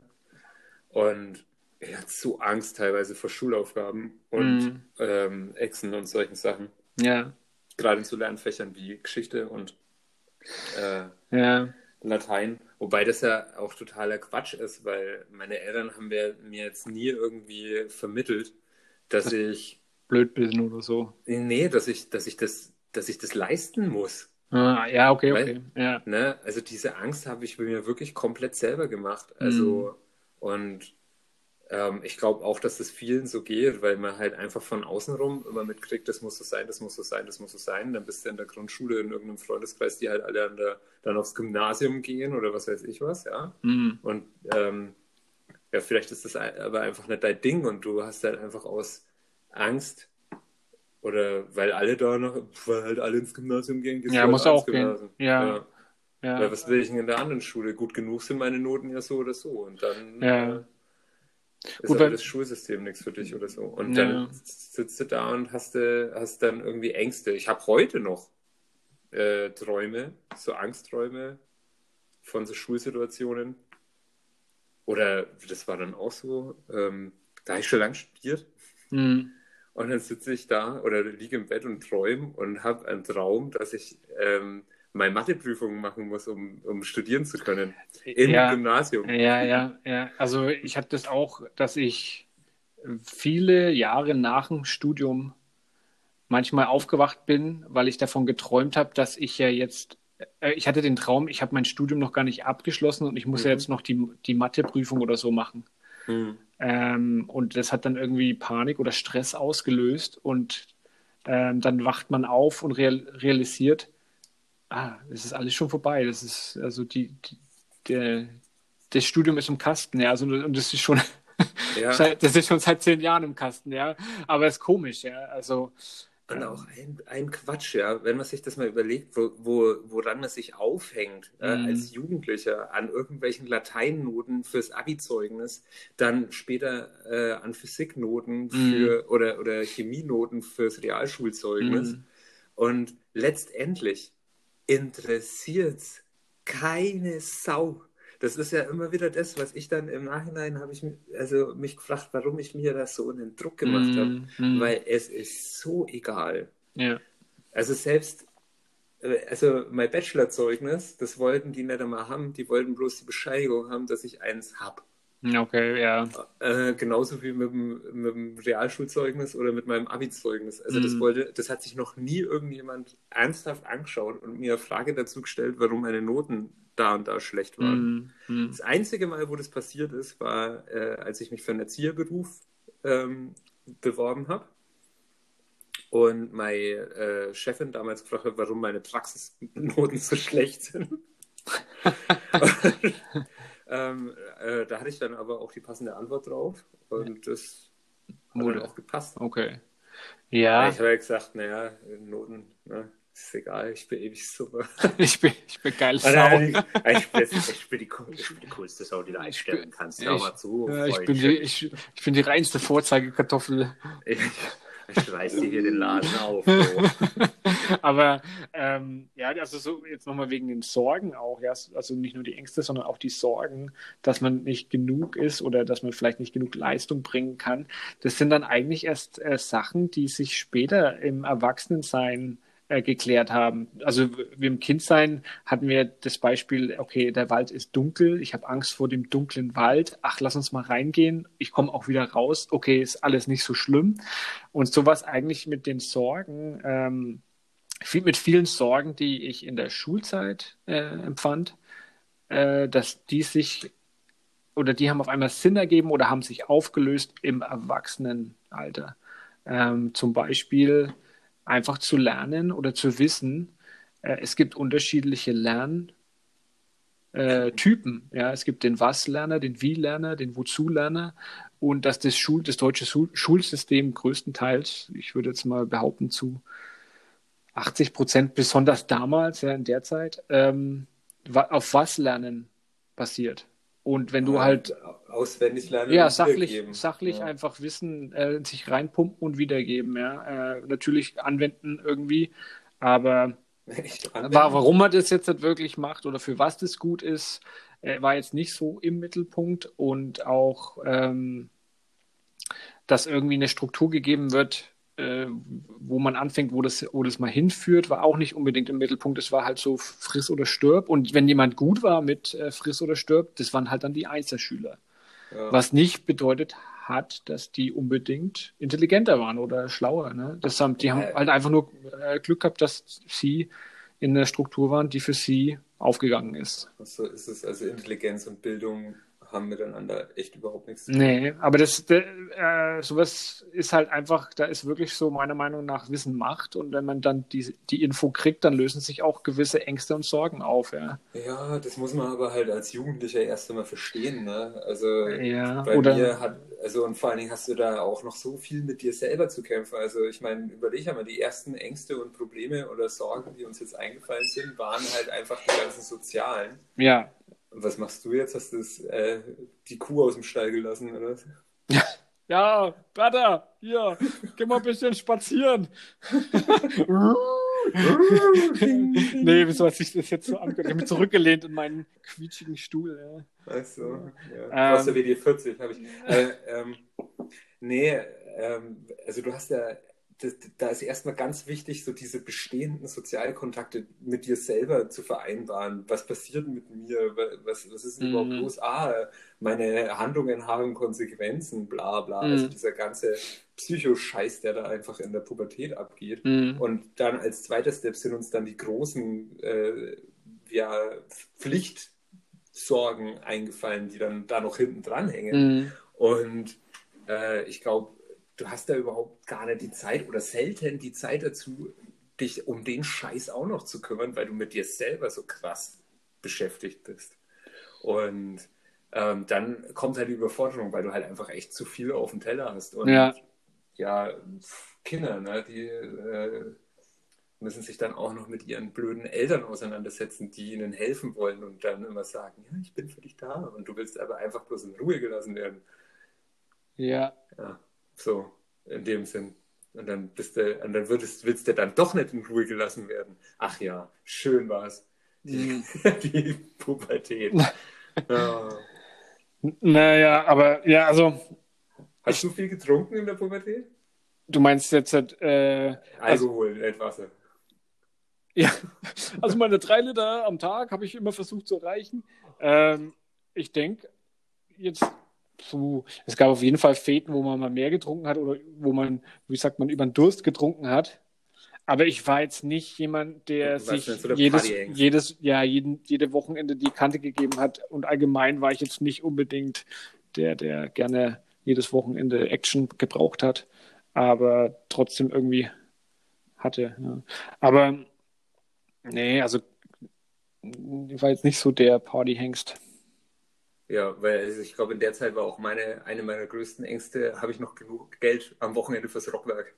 Und ich hatte so Angst teilweise vor Schulaufgaben und Mhm. ähm, Exen und solchen Sachen. ja. Gerade in so Lernfächern wie Geschichte und äh, Ja. Latein. Wobei das ja auch totaler Quatsch ist, weil meine Eltern haben mir, mir jetzt nie irgendwie vermittelt, dass ich, Blöd bisschen oder so. nee, dass ich, dass ich das, dass ich das leisten muss. Ah, ja, okay, Weil- okay. Ja. Ne? Also diese Angst habe ich mir wirklich komplett selber gemacht. Also und ähm, ich glaube auch, dass das vielen so geht, weil man halt einfach von außen rum immer mitkriegt, das muss so sein, das muss so sein, das muss so sein. Dann bist du in der Grundschule in irgendeinem Freundeskreis, die halt alle der, dann aufs Gymnasium gehen oder was weiß ich was, ja. Mhm. Und ähm, ja, vielleicht ist das aber einfach nicht dein Ding und du hast halt einfach aus Angst oder weil alle da noch, weil halt alle ins Gymnasium gehen, gehst Ja, halt muss auch gehen. Gymnasium. Ja. ja. Ja. Weil was will ich denn in der anderen Schule? Gut genug sind meine Noten ja so oder so. Und dann Ja. äh, ist Gut, aber das Schulsystem nichts für dich oder so. Und Ja. dann sitzt du da und hast, du, hast dann irgendwie Ängste. Ich habe heute noch äh, Träume, so Angstträume von so Schulsituationen. Oder das war dann auch so, ähm, da habe ich schon lange studiert. Mhm. Und dann sitze ich da oder liege im Bett und träume und habe einen Traum, dass ich ähm, meine Matheprüfungen machen muss, um, um studieren zu können. Im Ja. Gymnasium. Ja, ja, ja. Also ich hatte das auch, dass ich viele Jahre nach dem Studium manchmal aufgewacht bin, weil ich davon geträumt habe, dass ich ja jetzt, äh, ich hatte den Traum, ich habe mein Studium noch gar nicht abgeschlossen und ich muss ja Mhm. jetzt noch die, die Matheprüfung oder so machen. Hm. Ähm, und das hat dann irgendwie Panik oder Stress ausgelöst und ähm, dann wacht man auf und real, realisiert, ah, es ist alles schon vorbei. Das ist also die, die der, das Studium ist im Kasten, ja, also und das ist schon Ja. <laughs> seit- das ist schon seit zehn Jahren im Kasten, ja. Aber es ist komisch, ja. Also Und auch ein, ein Quatsch, ja, wenn man sich das mal überlegt, wo, wo, woran man sich aufhängt äh, Mhm. als Jugendlicher an irgendwelchen Lateinnoten fürs Abi-Zeugnis, dann später äh, an Physiknoten für oder, oder Chemienoten fürs Realschulzeugnis. Mhm. Und letztendlich interessiert keine Sau. Das ist ja immer wieder das, was ich dann im Nachhinein habe ich mi- also mich gefragt, warum ich mir das so einen Druck gemacht habe. Mhm, mhm. Weil es ist so egal. ja. Also selbst, äh, also mein Bachelorzeugnis, das wollten die nicht einmal haben, die wollten bloß die Bescheinigung haben, dass ich eins hab. Okay, ja. Äh, genauso wie mit dem, mit dem Realschulzeugnis oder mit meinem Abi-Zeugnis. Also das Mhm. wollte, das hat sich noch nie irgendjemand ernsthaft angeschaut und mir eine Frage dazu gestellt, warum meine Noten da und da schlecht waren. Mhm. Das einzige Mal, wo das passiert ist, war, äh, als ich mich für einen Erzieherberuf ähm, beworben habe. Und meine äh, Chefin damals gefragt hat, warum meine Praxisnoten so schlecht sind. <laughs> <laughs> <laughs> ähm, äh, da hatte ich dann aber auch die passende Antwort drauf. Und das hat Wurde. dann auch gepasst. Okay. Ja. Ich habe ja gesagt, naja, Noten, ne, ist egal, ich bin ewig super. <laughs> ich bin, ich bin geil Sau. ich, ich, bin, ich, bin die, ich bin die coolste Sau, die du einstellen kannst. Hör ich- mal zu, Ja, ich, bin die, ich, ich bin die reinste Vorzeigekartoffel. Ich, ich reiß dir hier den Laden auf. So. <laughs> Aber ähm, ja, also so jetzt nochmal wegen den Sorgen auch, ja, also nicht nur die Ängste, sondern auch die Sorgen, dass man nicht genug ist oder dass man vielleicht nicht genug Leistung bringen kann. Das sind dann eigentlich erst äh, Sachen, die sich später im Erwachsenensein äh, geklärt haben. Also wir im Kindsein hatten wir das Beispiel, okay, der Wald ist dunkel, ich habe Angst vor dem dunklen Wald, ach, lass uns mal reingehen, ich komme auch wieder raus, okay, ist alles nicht so schlimm. Und sowas eigentlich mit den Sorgen, ähm, viel, mit vielen Sorgen, die ich in der Schulzeit äh, empfand, äh, dass die sich oder die haben auf einmal Sinn ergeben oder haben sich aufgelöst im Erwachsenenalter. Ähm, zum Beispiel einfach zu lernen oder zu wissen, äh, es gibt unterschiedliche Lerntypen. Äh, ja, es gibt den Was-Lerner, den Wie-Lerner, den Wozu-Lerner und dass das, Schul das deutsche Schul Schulsystem größtenteils, ich würde jetzt mal behaupten, zu 80 Prozent, besonders damals, ja, in der Zeit, ähm, auf was lernen basiert. Und wenn du halt Auswendig lernen. ja, sachlich, sachlich ja. einfach Wissen äh, sich reinpumpen und wiedergeben, ja. Äh, natürlich anwenden irgendwie, aber <laughs> war, warum man das jetzt nicht wirklich macht oder für was das gut ist, äh, war jetzt nicht so im Mittelpunkt und auch, ähm, dass irgendwie eine Struktur gegeben wird, äh, wo man anfängt, wo das, wo das mal hinführt, war auch nicht unbedingt im Mittelpunkt. Es war halt so friss oder stirb. Und wenn jemand gut war mit äh, friss oder stirb, das waren halt dann die Einzelschüler. Ja. Was nicht bedeutet hat, dass die unbedingt intelligenter waren oder schlauer. Ne? Das haben, die haben halt einfach nur äh, Glück gehabt, dass sie in der Struktur waren, die für sie aufgegangen ist. So ist es. Also Intelligenz und Bildung haben miteinander echt überhaupt nichts zu tun. Nee, aber das, äh, sowas ist halt einfach, da ist wirklich so meiner Meinung nach Wissen Macht und wenn man dann die, die Info kriegt, dann lösen sich auch gewisse Ängste und Sorgen auf, ja. Ja, das muss man aber halt als Jugendlicher erst einmal verstehen, ne? Also Ja, bei oder- mir hat, also und vor allen Dingen hast du da auch noch so viel mit dir selber zu kämpfen. Also ich meine, überleg einmal, die ersten Ängste und Probleme oder Sorgen, die uns jetzt eingefallen sind, waren halt einfach die ganzen sozialen. Ja, was machst du jetzt? Hast du das, äh, die Kuh aus dem Stall gelassen, oder? <laughs> Ja, Vater, hier, geh mal ein bisschen spazieren. <laughs> nee, wieso hat sich das jetzt so angehört? Ich habe mich zurückgelehnt in meinen quietschigen Stuhl. Ja. Achso, ja. Ähm. Aus der WD 40 habe ich. Äh, ähm, nee, ähm, also du hast ja, da ist erstmal ganz wichtig, so diese bestehenden Sozialkontakte mit dir selber zu vereinbaren. Was passiert mit mir? Was, was ist denn Mhm. überhaupt los? Ah, meine Handlungen haben Konsequenzen, bla bla. Also Mhm. dieser ganze Psychoscheiß, der da einfach in der Pubertät abgeht. Mhm. Und dann als zweiter Step sind uns dann die großen äh, ja, Pflichtsorgen eingefallen, die dann da noch hinten dran hängen. Mhm. Und äh, ich glaube, du hast da überhaupt gar nicht die Zeit oder selten die Zeit dazu, dich um den Scheiß auch noch zu kümmern, weil du mit dir selber so krass beschäftigt bist. Und ähm, dann kommt halt die Überforderung, weil du halt einfach echt zu viel auf dem Teller hast. Und Ja. ja, Kinder, ne, die äh, müssen sich dann auch noch mit ihren blöden Eltern auseinandersetzen, die ihnen helfen wollen und dann immer sagen, ja, ich bin für dich da und du willst aber einfach bloß in Ruhe gelassen werden. Ja. Ja, so, in dem Sinn. Und dann bist du, und dann würdest, willst du dann doch nicht in Ruhe gelassen werden. Ach ja, schön war's. Die, <laughs> die Pubertät. Ja. Naja, aber ja, also Hast du viel getrunken in der Pubertät? du meinst jetzt, äh, Alkohol, nicht Wasser. Ja, <laughs> also meine drei Liter am Tag habe ich immer versucht zu erreichen. Ähm, ich denke, jetzt puh, es gab auf jeden Fall Fäden, wo man mal mehr getrunken hat oder wo man, wie sagt man, über den Durst getrunken hat. Aber ich war jetzt nicht jemand, der warst sich jedes, Partyhengst. jedes, ja, jeden, jede Wochenende die Kante gegeben hat. Und allgemein war ich jetzt nicht unbedingt der, der gerne jedes Wochenende Action gebraucht hat, aber trotzdem irgendwie hatte. Ja. Aber nee, also ich war jetzt nicht so der Partyhengst. Ja, weil also ich glaube, in der Zeit war auch meine, eine meiner größten Ängste, habe ich noch genug Geld am Wochenende fürs Rockwerk?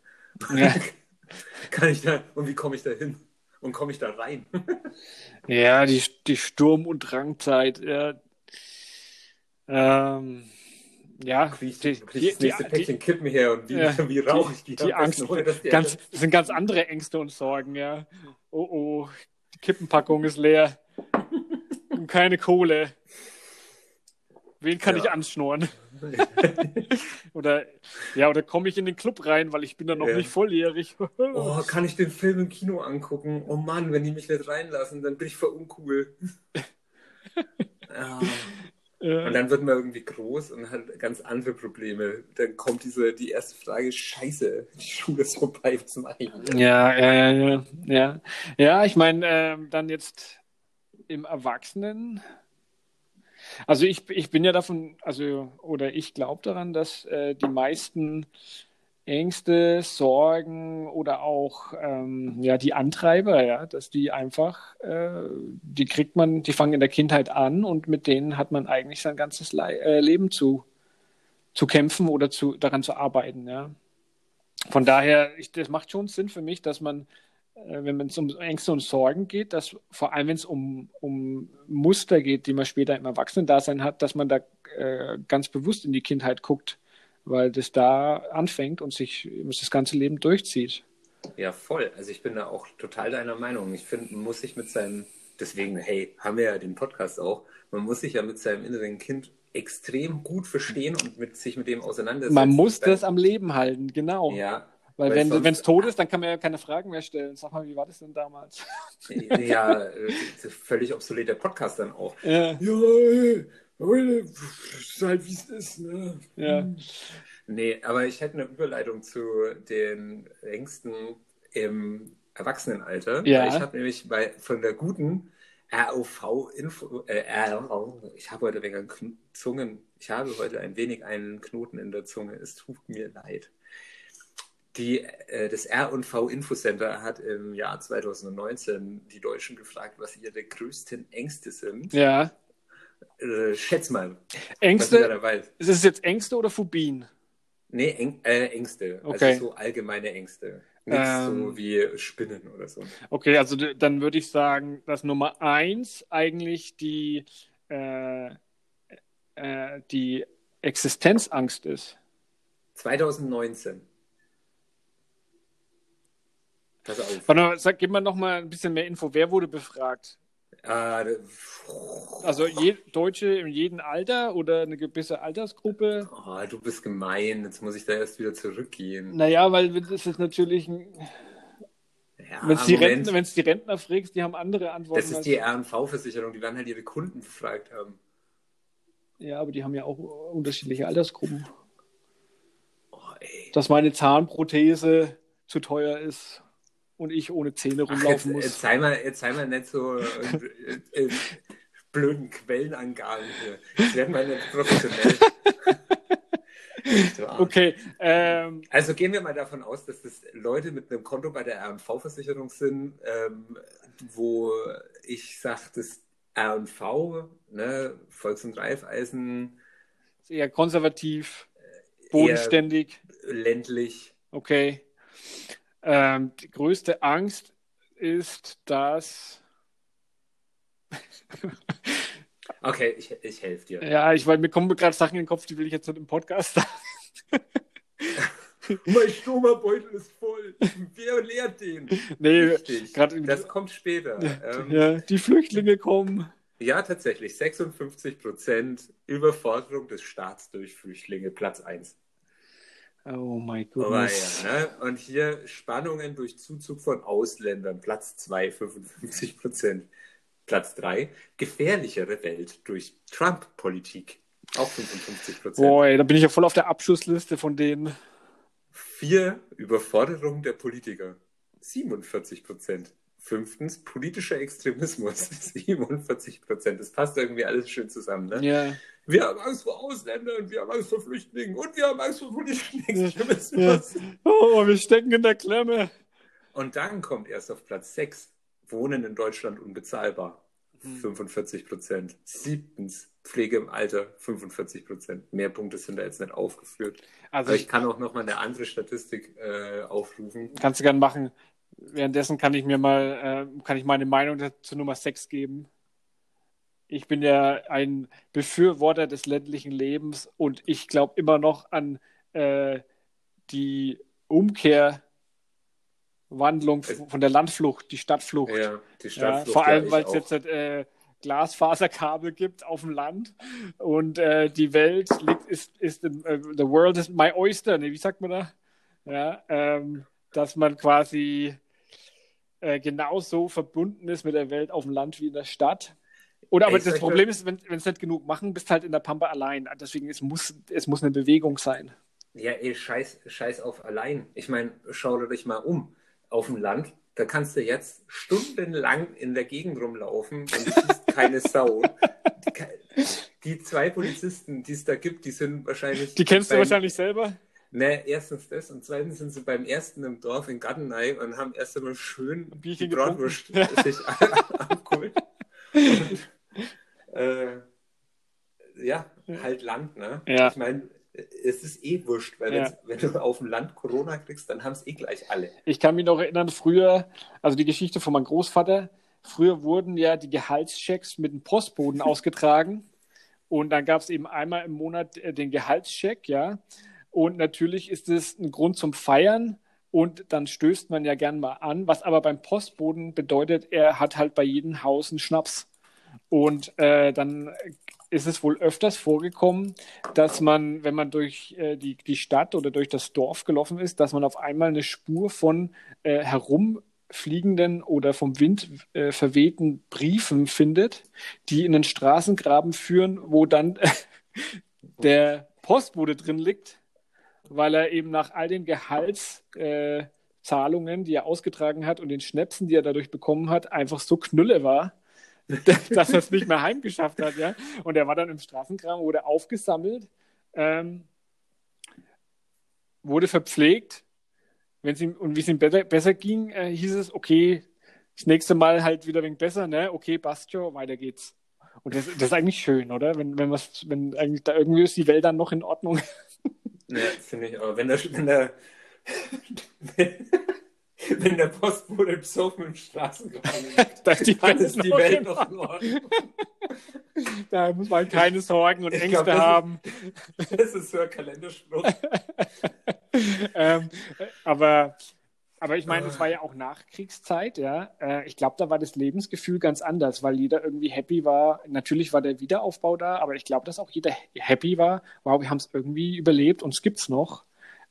Ja. <laughs> Kann ich da, und wie komme ich da hin? Und komme ich da rein? <laughs> Ja, die, die Sturm- und Drangzeit. Ja, ähm, ja Krieg ich, die, krieg die, das nächste die, Päckchen Kippen her und wie, Ja, <laughs> wie rauche ich die, die Angst, ohne dass die ganz, das sind ganz andere Ängste und Sorgen, ja. Oh oh, die Kippenpackung ist leer. Und keine Kohle. Wen kann Ja. ich anschnurren? <laughs> oder ja, oder komme ich in den Club rein, weil ich bin da noch Ja. nicht volljährig. Oh, kann ich den Film im Kino angucken? Oh Mann, wenn die mich nicht reinlassen, dann bin ich voll uncool. ja. Äh, Und dann wird man irgendwie groß und hat ganz andere Probleme. Dann kommt diese, die erste Frage, scheiße, die Schule ist vorbei, was mache ich? Ja, ja, ja, ja, ja. Ich meine, ähm, dann jetzt im Erwachsenen. Also ich, ich bin ja davon, also, oder ich glaube daran, dass äh, die meisten Ängste, Sorgen oder auch ähm, ja, die Antreiber, ja, dass die einfach, äh, die kriegt man, die fangen in der Kindheit an und mit denen hat man eigentlich sein ganzes Le äh, Leben zu, zu kämpfen oder zu, daran zu arbeiten, ja. Von daher, ich, das macht schon Sinn für mich, dass man, wenn es um Ängste und Sorgen geht, dass vor allem, wenn es um, um Muster geht, die man später im Erwachsenendasein hat, dass man da äh, ganz bewusst in die Kindheit guckt, weil das da anfängt und sich das ganze Leben durchzieht. Ja, voll. Also ich bin da auch total deiner Meinung. Ich finde, man muss sich mit seinem, deswegen, hey, haben wir ja den Podcast auch, man muss sich ja mit seinem inneren Kind extrem gut verstehen und mit, sich mit dem auseinandersetzen. Man muss das am Leben halten, genau. Ja, weil weil wenn es tot ist, dann kann man ja keine Fragen mehr stellen. Sag mal, wie war das denn damals? ja, äh, völlig obsoleter Podcast dann auch. ja, Ja, äh, ist halt wie es ist, ne? ja. Nee, aber ich hätte eine Überleitung zu den Ängsten im Erwachsenenalter. Ja. Ich habe nämlich bei, von der guten ROV-Info, äh, ROV, ich habe heute wegen Zungen, ich habe heute ein wenig einen Knoten in der Zunge, es tut mir leid. Die, äh, das R&V Infocenter hat im Jahr 2019 die Deutschen gefragt, was ihre größten Ängste sind. ja. Äh, schätz mal, da Ängste, dabei ist. es jetzt Ängste oder Phobien? Nee, Äng äh, Ängste. Okay. Also so allgemeine Ängste. Nichts Ähm. so wie Spinnen oder so. Okay, also dann würde ich sagen, dass Nummer eins eigentlich die, äh, äh, die Existenzangst ist. 2019. Pass auf. Warte sag, gib mal noch mal ein bisschen mehr Info. Wer wurde befragt? Ah, Also je, Deutsche in jedem Alter oder eine gewisse Altersgruppe? oh, du bist gemein. Jetzt muss ich da erst wieder zurückgehen. Naja, weil das ist natürlich, Ja, wenn es die. Rentner, die Rentner fragst, die haben andere Antworten. Das ist die R&V-Versicherung. Die werden halt ihre Kunden befragt haben. ja, aber die haben ja auch unterschiedliche Altersgruppen. Oh. Dass meine Zahnprothese zu teuer ist und ich ohne Zähne Ach, jetzt, rumlaufen muss. jetzt, sei mal, jetzt sei mal nicht so äh, äh, blöden Quellenangaben hier. Jetzt werden wir nicht professionell. <laughs> Okay, ähm, Also gehen wir mal davon aus, dass das Leute mit einem Konto bei der RMV-Versicherung sind, ähm, wo ich sage, das RMV, ne, Volks- und Raiffeisen, eher konservativ, bodenständig. ländlich. Okay. Ähm, die größte Angst ist, dass. <laughs> Okay, ich, ich helfe dir. Ja, ich weil mir kommen gerade Sachen in den Kopf, die will ich jetzt nicht im Podcast sagen. <laughs> Mein Stromerbeutel ist voll. Wer leert den? Nee, Richtig. gerade Das kommt später. Ähm, ja, die Flüchtlinge kommen. ja, tatsächlich. 56 Prozent Überforderung des Staats durch Flüchtlinge, Platz 1. Oh mein Gott. ja, ne? Und hier Spannungen durch Zuzug von Ausländern, Platz 2, 55 Prozent. Platz 3, gefährlichere Welt durch Trump-Politik. Auch 55 Prozent. Boah, da bin ich ja voll auf der Abschussliste von denen. Vier, Überforderung der Politiker. 47 Prozent. Fünftens, politischer Extremismus. <laughs> 47 Prozent. Das passt irgendwie alles schön zusammen, ne? Ja. Wir haben Angst vor Ausländern, wir haben Angst vor Flüchtlingen und wir haben Angst vor politischen Extremismus. ja. Oh, wir stecken in der Klemme. Und dann kommt erst auf Platz 6, Wohnen in Deutschland unbezahlbar. 45 Prozent. Siebtens, Pflege im Alter, 45 Prozent. Mehr Punkte sind da jetzt nicht aufgeführt. Also Aber ich ich, kann auch noch mal eine andere Statistik äh, aufrufen. kannst du gern machen. Währenddessen kann ich mir mal, äh, kann ich meine Meinung zu Nummer 6 geben. Ich bin ja ein Befürworter des ländlichen Lebens und ich glaube immer noch an äh, die Umkehrwandlung von der Landflucht, die Stadtflucht. Ja, die Ja, Stadtflucht. vor allem, ja, weil es jetzt äh, Glasfaserkabel gibt auf dem Land und äh, die Welt liegt, ist, ist äh, the world is my oyster, ne, wie sagt man da? Ja, ähm, dass man quasi äh, genauso verbunden ist mit der Welt auf dem Land wie in der Stadt. Oder aber Ey, das Problem ist, wenn es nicht genug machen, bist halt in der Pampa allein. Deswegen es muss es muss eine Bewegung sein. Ja, ey, scheiß, scheiß auf allein. Ich meine, schau dir dich mal um. Auf dem Land, da kannst du jetzt stundenlang in der Gegend rumlaufen und es ist keine <laughs> Sau. Die, die zwei Polizisten, die es da gibt, die sind wahrscheinlich. Die kennst du beim- wahrscheinlich selber. Ne, erstens das und zweitens sind sie beim ersten im Dorf in Gartenei und haben erst einmal schön Bierchen die Bratwurst <laughs> sich abgeholt. Und, äh, ja, halt Land, ne? Ja. Ich meine, es ist eh wurscht, weil Ja. wenn du auf dem Land Corona kriegst, dann haben es eh gleich alle. Ich kann mich noch erinnern, früher, also die Geschichte von meinem Großvater, früher wurden ja die Gehaltschecks mit dem Postboden <laughs> ausgetragen und dann gab es eben einmal im Monat äh, den Gehaltscheck, ja. Und natürlich ist es ein Grund zum Feiern. Und dann stößt man ja gern mal an, was aber beim Postboden bedeutet, er hat halt bei jedem Haus einen Schnaps. Und äh, dann ist es wohl öfters vorgekommen, dass man, wenn man durch äh, die, die Stadt oder durch das Dorf gelaufen ist, dass man auf einmal eine Spur von äh, herumfliegenden oder vom Wind äh, verwehten Briefen findet, die in den Straßengraben führen, wo dann <laughs> der Postbote drin liegt, weil er eben nach all den Gehaltszahlungen, äh, die er ausgetragen hat und den Schnäpsen, die er dadurch bekommen hat, einfach so knülle war, <laughs> dass er es nicht mehr heimgeschafft hat, ja. Und er war dann im Straßengraben, wurde aufgesammelt, ähm, wurde verpflegt. Wenn es ihm, und wie es ihm besser, besser ging, äh, hieß es, okay, das nächste Mal halt wieder wenig besser, ne? Okay, Bastio, weiter geht's. Und das, das ist eigentlich schön, oder? Wenn, wenn was, wenn eigentlich da irgendwie ist die Welt dann noch in Ordnung. Ne, finde ich auch. Wenn der, wenn der, <laughs> wenn der Postbote besoffen im Straßengraben <laughs> liegt, ist dann ist die Welt noch in Ordnung. Da muss man keine Sorgen und Ich Ängste glaub, das ist- haben. <laughs> Das ist so ein Kalenderspruch. ähm, aber, aber ich meine, es war ja auch Nachkriegszeit, ja. Äh, ich glaube, da war das Lebensgefühl ganz anders, weil jeder irgendwie happy war. Natürlich war der Wiederaufbau da, aber ich glaube, dass auch jeder happy war. Wow, wir haben es irgendwie überlebt und es gibt's noch.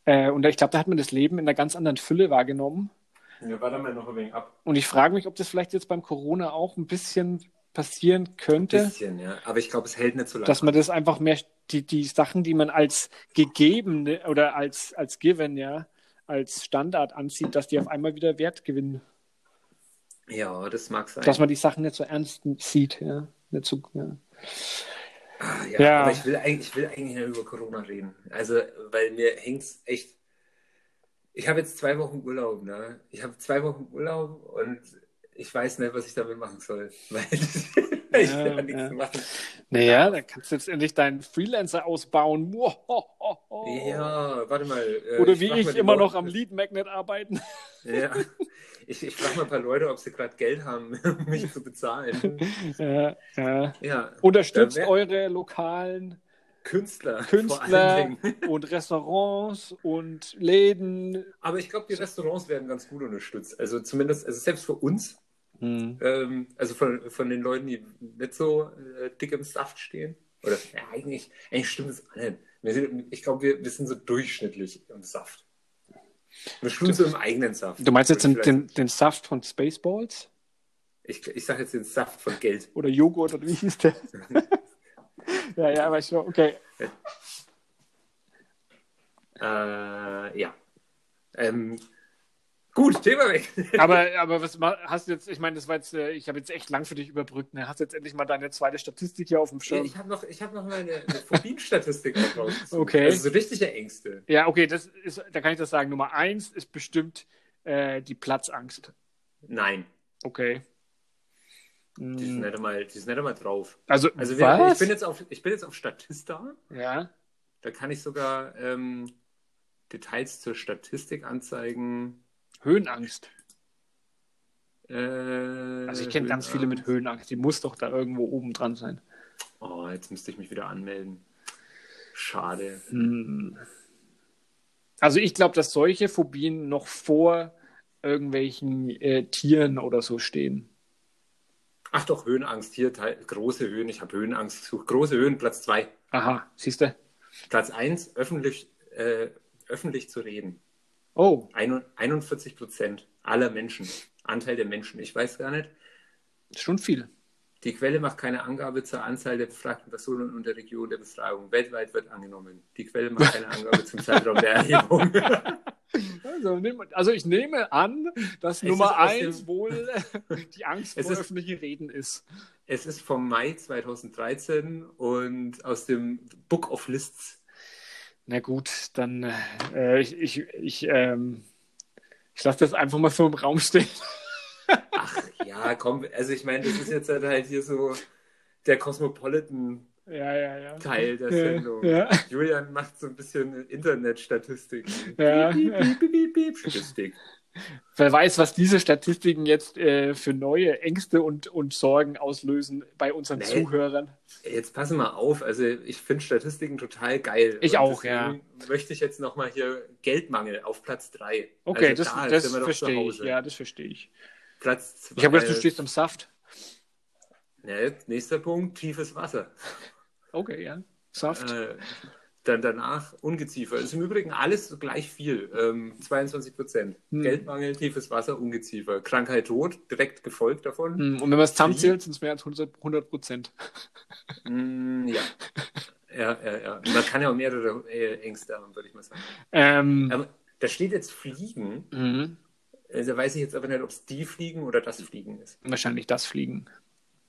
Äh, und ich glaube, da hat man das Leben in einer ganz anderen Fülle wahrgenommen. Ja, warte mal noch ein wenig ab. Und ich frage mich, ob das vielleicht jetzt beim Corona auch ein bisschen passieren Ein könnte. bisschen, ja. Aber ich glaube, es hält nicht so lange. dass man das einfach mehr, die, die Sachen, die man als gegeben oder als, als given, ja, als Standard ansieht, dass die auf einmal wieder Wert gewinnen. ja, das mag sein. Dass man die Sachen nicht so ernst sieht, ja. Nicht so, ja. Ah, ja, Ja. aber ich will, eigentlich, ich will eigentlich nicht über Corona reden. Also, weil mir hängt's echt. Ich habe jetzt zwei Wochen Urlaub, ne? Ich habe zwei Wochen Urlaub und ich weiß nicht, was ich damit machen soll. <laughs> Weil ich Ja, ja nichts machen. Naja, dann kannst du jetzt endlich deinen Freelancer ausbauen. Muahaha. <laughs> Ja, warte mal. äh, Oder wie ich immer Leute- noch am Lead Magnet arbeiten. Ja. Ich, ich frage mal ein paar Leute, ob sie gerade Geld haben, um <laughs> mich zu bezahlen. ja, ja. Ja. Unterstützt wär- eure lokalen Künstler. Vor Künstler <laughs> und Restaurants und Läden. Aber ich glaube, die Restaurants werden ganz gut unterstützt. Also zumindest, also selbst für uns, ähm, also von, von den Leuten, die nicht so äh, dick im Saft stehen. Oder ja, eigentlich, eigentlich stimmt es allen. Sind, ich glaube, wir, wir sind so durchschnittlich im Saft. Wir schwimmen so im eigenen Saft. Du meinst jetzt den, den, den Saft von Spaceballs? Ich, ich sage jetzt den Saft von Geld. Oder Joghurt oder wie hieß der? <laughs> Ja, ja, aber schon, okay. Äh, ja. Ähm, gut, Thema weg. Aber, aber was hast du jetzt, ich meine, das war jetzt, äh, ich habe jetzt echt lang für dich überbrückt, ne? Hast du jetzt endlich mal deine zweite Statistik hier auf dem Schirm? ich habe noch, ich hab noch mal eine, eine Phobien-Statistik. Okay. Also so richtige Ängste. Ja, okay, das ist, da kann ich das sagen. Nummer eins ist bestimmt äh, die Platzangst. Nein, Okay. die sind Hm, nicht einmal, die sind nicht einmal drauf. Also, Also wir, ich, bin jetzt auf, ich bin jetzt auf Statista. ja. Da kann ich sogar ähm, Details zur Statistik anzeigen. Höhenangst. Äh, Also ich kenne ganz viele mit Höhenangst. Die muss doch da irgendwo oben dran sein. Oh, jetzt müsste ich mich wieder anmelden. Schade. Hm. Also ich glaube, dass solche Phobien noch vor irgendwelchen äh, Tieren oder so stehen. Ach doch, Höhenangst hier, Teil, große Höhen. Ich habe Höhenangst gesucht. Große Höhen, Platz 2. Aha, siehst du? Platz 1, öffentlich, äh, öffentlich zu reden. Oh, Ein, 41 Prozent aller Menschen. Anteil der Menschen. Ich weiß gar nicht. schon viel. Die Quelle macht keine Angabe zur Anzahl der befragten Personen und der Region der Befragung. Weltweit wird angenommen. Die Quelle macht keine Angabe zum Zeitraum der Erhebung. <laughs> Also, also ich nehme an, dass Es Nummer eins wohl <laughs> die Angst vor ist- öffentlichen Reden ist. es ist vom Mai 2013 und aus dem Book of Lists. Na gut, dann äh, ich, ich, ich, ähm, ich lasse das einfach mal so im Raum stehen. <laughs> Ach ja, komm, also ich meine, das ist jetzt halt hier so der Cosmopolitan Ja, ja, ja. Teil der Sendung. Julian macht so ein bisschen Internetstatistik. Ja, piep, piep, piep, Statistik. Wer weiß, was diese Statistiken jetzt äh, für neue Ängste und, und Sorgen auslösen bei unseren Nee. Zuhörern. Jetzt passen mal auf, also ich finde Statistiken total geil. Ich auch, deswegen möchte ich jetzt nochmal hier Geldmangel auf Platz 3. Okay, also das, da das verstehe ich. Ja, das verstehe ich. Platz 2. Ich habe gedacht, du stehst am Saft. Ne, nächster Punkt, tiefes Wasser. Okay, ja. Saft. Äh, dann danach Ungeziefer. Ist im Übrigen alles gleich viel. Ähm, 22 Prozent. Hm. Geldmangel, tiefes Wasser, Ungeziefer. Krankheit, Tod, direkt gefolgt davon. Hm, Und wenn man es zusammenzählt, sind es mehr als 100 Prozent. Mm, ja. ja, ja, ja. Man kann ja auch mehrere äh, Ängste haben, würde ich mal sagen. Ähm, Aber da steht jetzt Fliegen. mhm. Also weiß ich jetzt aber nicht, ob es die Fliegen oder das Fliegen ist. Wahrscheinlich das Fliegen.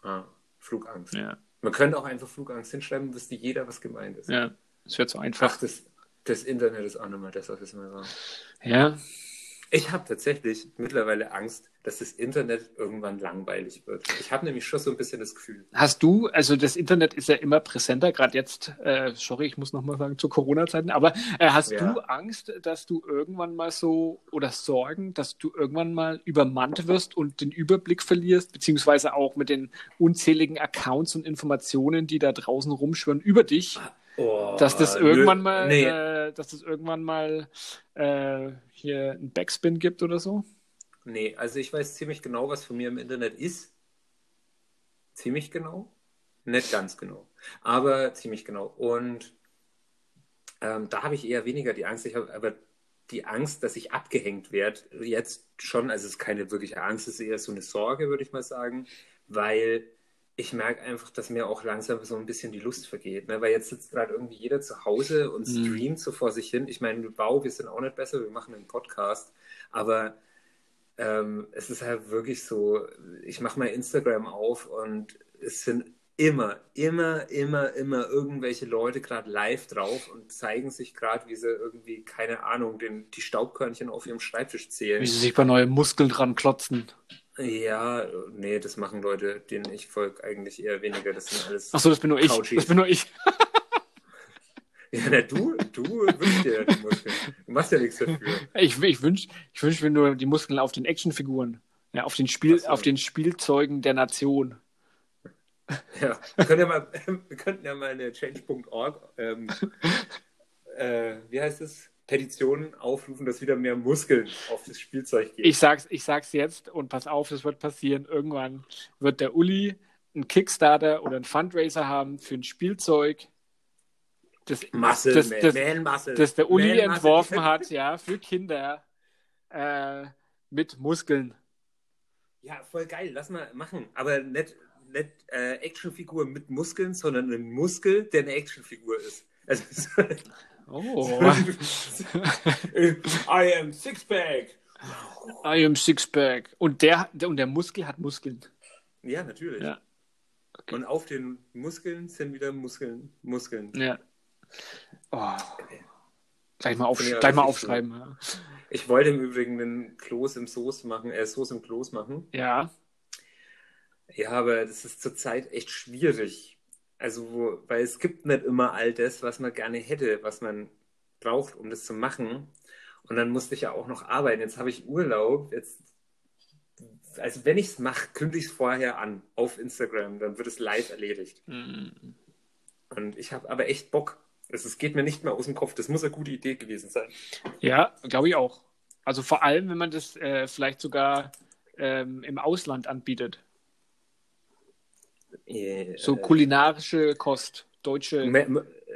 Ah, Flugangst. Ja. Man könnte auch einfach Flugangst hinschreiben, wüsste jeder, was gemeint ist. Ja. Das wird so einfach. Ach, das, das Internet ist auch mehr das, was es mal war. Ja. Ich habe tatsächlich mittlerweile Angst, dass das Internet irgendwann langweilig wird. Ich habe nämlich schon so ein bisschen das Gefühl. Hast du, also das Internet ist ja immer präsenter, gerade jetzt, äh, sorry, ich muss nochmal sagen, zu Corona-Zeiten, aber äh, hast Ja. du Angst, dass du irgendwann mal so oder Sorgen, dass du irgendwann mal übermannt wirst und den Überblick verlierst, beziehungsweise auch mit den unzähligen Accounts und Informationen, die da draußen rumschwirren über dich, Oh, dass das nö, irgendwann mal, Nee, äh, dass das irgendwann mal äh, hier einen Backspin gibt oder so? nee, also ich weiß ziemlich genau, was von mir im Internet ist. Ziemlich genau. Nicht ganz genau, aber ziemlich genau. Und ähm, da habe ich eher weniger die Angst. Ich habe aber die Angst, dass ich abgehängt werde, jetzt schon. Also es ist keine wirkliche Angst, es ist eher so eine Sorge, würde ich mal sagen, weil ich merke einfach, dass mir auch langsam so ein bisschen die Lust vergeht. Ne? Weil jetzt sitzt gerade irgendwie jeder zu Hause und Mhm. streamt so vor sich hin. Ich meine, wow, wir sind auch nicht besser, wir machen einen Podcast, aber ähm, es ist halt wirklich so, ich mache mal Instagram auf und es sind immer, immer, immer, immer irgendwelche Leute gerade live drauf und zeigen sich gerade, wie sie irgendwie, keine Ahnung, den, die Staubkörnchen auf ihrem Schreibtisch zählen. Wie sie sich bei neuen Muskeln dran klotzen. Ja, nee, das machen Leute, denen ich folge, eigentlich eher weniger. Das sind alles. Achso, das bin nur ich. Couchies. Das bin nur ich. <laughs> Ja, na, du, du wünschst dir ja die Muskeln. Du machst ja nichts dafür. Ich, ich wünsche, ich wünsch mir nur die Muskeln auf den Actionfiguren. Ja, auf den, Spiel, so. auf den Spielzeugen der Nation. Ja, wir, können ja mal, <laughs> wir könnten ja mal eine Change.org, ähm, <laughs> äh, wie heißt es, Petition aufrufen, dass wieder mehr Muskeln auf das Spielzeug geht. Ich sag's, ich sag's jetzt und pass auf, das wird passieren. Irgendwann wird der Uli einen Kickstarter oder einen Fundraiser haben für ein Spielzeug, das, Muscle, das, man, das, man Muscle. das der Uli Man Muscle. entworfen hat, ja, für Kinder äh, mit Muskeln. Ja, voll geil, lass mal machen. Aber nicht, nicht äh, Actionfigur mit Muskeln, sondern ein Muskel, der eine Actionfigur ist. Also, <laughs> Oh. <laughs> I am Sixpack. I am Sixpack. Und der, der, und der Muskel hat Muskeln. Ja, natürlich. Ja. Und auf den Muskeln sind wieder Muskeln. Muskeln. Ja. Oh. Gleich mal, auf, ich gleich mal aufschreiben. Ja. Ich wollte im Übrigen einen Kloß im Soße machen, äh, Soße im Kloß machen. ja. Ja, aber das ist zurzeit echt schwierig. Also, wo- weil es gibt nicht immer all das, was man gerne hätte, was man braucht, um das zu machen. Und dann musste ich ja auch noch arbeiten. Jetzt habe ich Urlaub. Jetzt, also wenn ich es mache, kündige ich es vorher an auf Instagram. Dann wird es live erledigt. Mm. Und ich habe aber echt Bock. Es, es geht mir nicht mehr aus dem Kopf. Das muss eine gute Idee gewesen sein. Ja, glaube ich auch. Also vor allem, wenn man das äh, vielleicht sogar ähm, im Ausland anbietet. Äh, So kulinarische Kost, deutsche.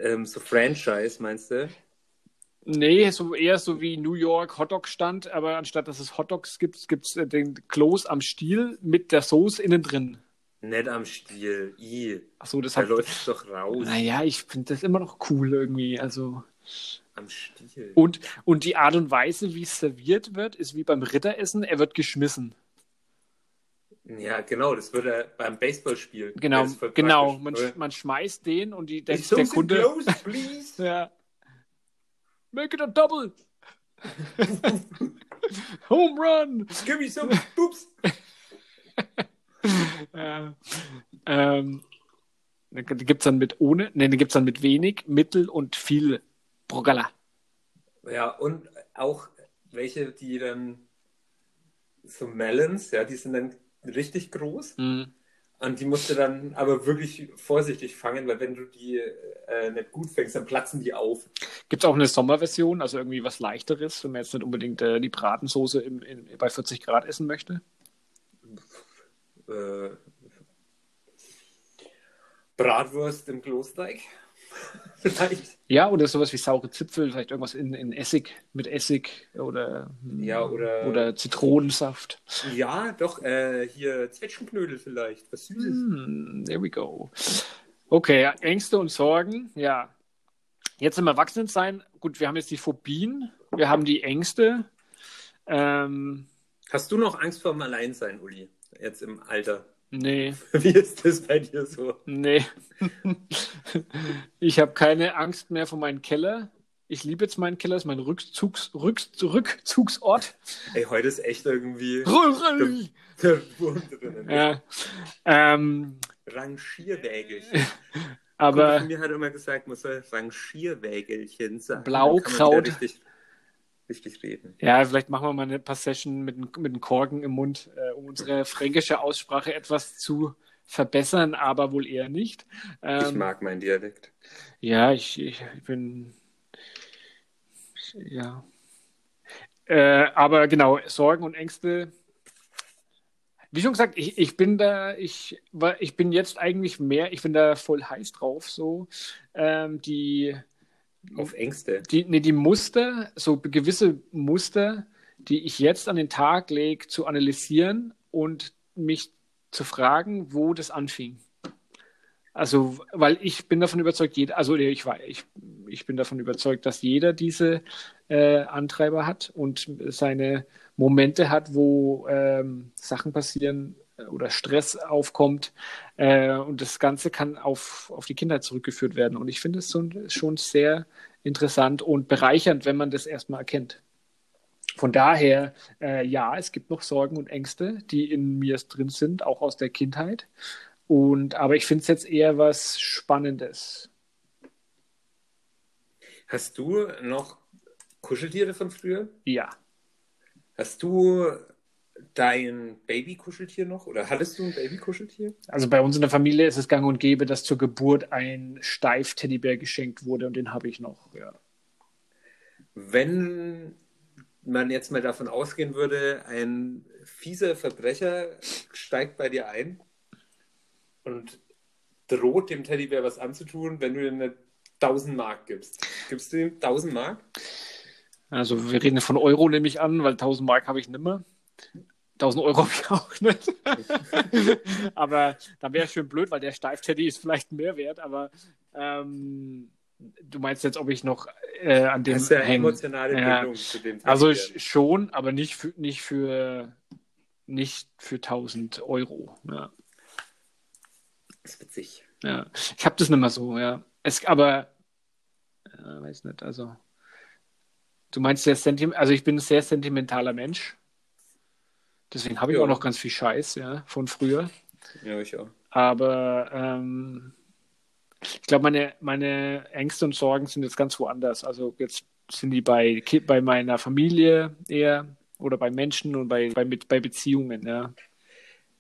ähm, so Franchise, meinst du? Nee, so eher so wie New York Hotdog-Stand, aber anstatt dass es Hotdogs gibt, gibt es äh, den Kloß am Stiel mit der Soße innen drin. Nicht am Stiel. I. Achso, das Da hat. läuft doch raus. Naja, ich finde das immer noch cool irgendwie. Also. Am Stiel. Und, und die Art und Weise, wie es serviert wird, ist wie beim Ritteressen, er wird geschmissen. Ja, genau, das wird er beim Baseballspiel. Genau, genau. Man, oder? man schmeißt den und die, der, der Kunde. close, <laughs> please? Ja. Make it a double. <laughs> Home run. Give me some boops. <laughs> Ja. Ähm, die gibt es dann mit ohne, ne, die gibt es dann mit wenig, mittel und viel Brogala. Ja, und auch welche, die dann so Melons, ja, die sind dann richtig groß. Mhm. Und die musst du dann aber wirklich vorsichtig fangen, weil wenn du die äh, nicht gut fängst, dann platzen die auf. Gibt es auch eine Sommerversion, also irgendwie was leichteres, wenn man jetzt nicht unbedingt äh, die Bratensoße im, in, bei 40 Grad essen möchte? Äh, Bratwurst im Klosteig. <laughs> Vielleicht. Ja, oder sowas wie saure Zipfel, vielleicht irgendwas in, in Essig, mit Essig oder, Ja, oder- oder Zitronensaft. Ja, doch, äh, hier Zwetschgenknödel vielleicht. Was Süßes. Hm, there we go. Okay, Ängste und Sorgen, ja. Jetzt im Erwachsenensein, gut, wir haben jetzt die Phobien, wir haben die Ängste. Ähm, Hast du noch Angst vor dem Alleinsein, Uli? Jetzt im Alter. Nee, <laughs> Wie ist das bei dir so? nee. ich habe keine Angst mehr vor meinem Keller. Ich liebe jetzt meinen Keller, ist mein Rückzugs, Rücks, Rückzugsort. Ey, heute ist echt irgendwie ja. der Wurm drinnen. Ähm, Rangierwägelchen. aber mir hat immer gesagt, man soll Rangierwägelchen sagen. Blaukraut. Dann kann man wieder Richtig, reden. Ja, vielleicht machen wir mal eine paar Session mit, mit dem Korken im Mund, äh, um unsere fränkische Aussprache etwas zu verbessern, aber wohl eher nicht. Ähm, Ich mag meinen Dialekt. Ja, ich, ich bin. Ja. Äh, aber genau, Sorgen und Ängste. Wie schon gesagt, ich, ich bin da, ich, ich bin jetzt eigentlich mehr, ich bin da voll heiß drauf, so. Ähm, die, Auf Ängste. die, nee, die Muster, so gewisse Muster, die ich jetzt an den Tag lege, zu analysieren und mich zu fragen, wo das anfing. Also, weil ich bin davon überzeugt, jeder, also ich, war, ich, ich bin davon überzeugt, dass jeder diese äh, Antreiber hat und seine Momente hat, wo ähm, Sachen passieren oder Stress aufkommt. Äh, und das Ganze kann auf, auf die Kindheit zurückgeführt werden. Und ich finde es so, schon sehr interessant und bereichernd, wenn man das erstmal erkennt. Von daher, äh, ja, es gibt noch Sorgen und Ängste, die in mir drin sind, auch aus der Kindheit. Und, aber ich finde es jetzt eher was Spannendes. Hast du noch Kuscheltiere von früher? Ja. Hast du dein Baby-Kuscheltier noch? Oder hattest du ein Baby-Kuscheltier? Also bei uns in der Familie ist es gang und gäbe, dass zur Geburt ein Steif-Teddybär geschenkt wurde und den habe ich noch. Ja. Wenn man jetzt mal davon ausgehen würde, ein fieser Verbrecher steigt bei dir ein und droht dem Teddybär was anzutun, wenn du ihm eine 1000 Mark gibst. Gibst du ihm 1000 Mark? Also wir reden von Euro, nehme ich an, weil 1000 Mark habe ich nimmer. 1000 Euro habe ich auch nicht. <laughs> aber dann wäre es schön blöd, weil der Steifteddy ist vielleicht mehr wert, aber ähm, du meinst jetzt, ob ich noch äh, an dem Das ist ja häng- emotionale Ja. Bindung zu dem Also Teddybären. sch- schon, aber nicht für, nicht für, nicht für 1000 Euro. Ja. Das ist witzig. Ja, ich habe das nicht mehr so, ja. Es, aber, äh, weiß nicht, also, du meinst sehr sentimental, also ich bin ein sehr sentimentaler Mensch. Deswegen habe ich Ja. auch noch ganz viel Scheiß, ja, von früher. Ja, ich auch. Aber ähm, ich glaube, meine, meine Ängste und Sorgen sind jetzt ganz woanders. Also jetzt sind die bei, bei meiner Familie eher oder bei Menschen und bei, bei, bei Beziehungen, ja.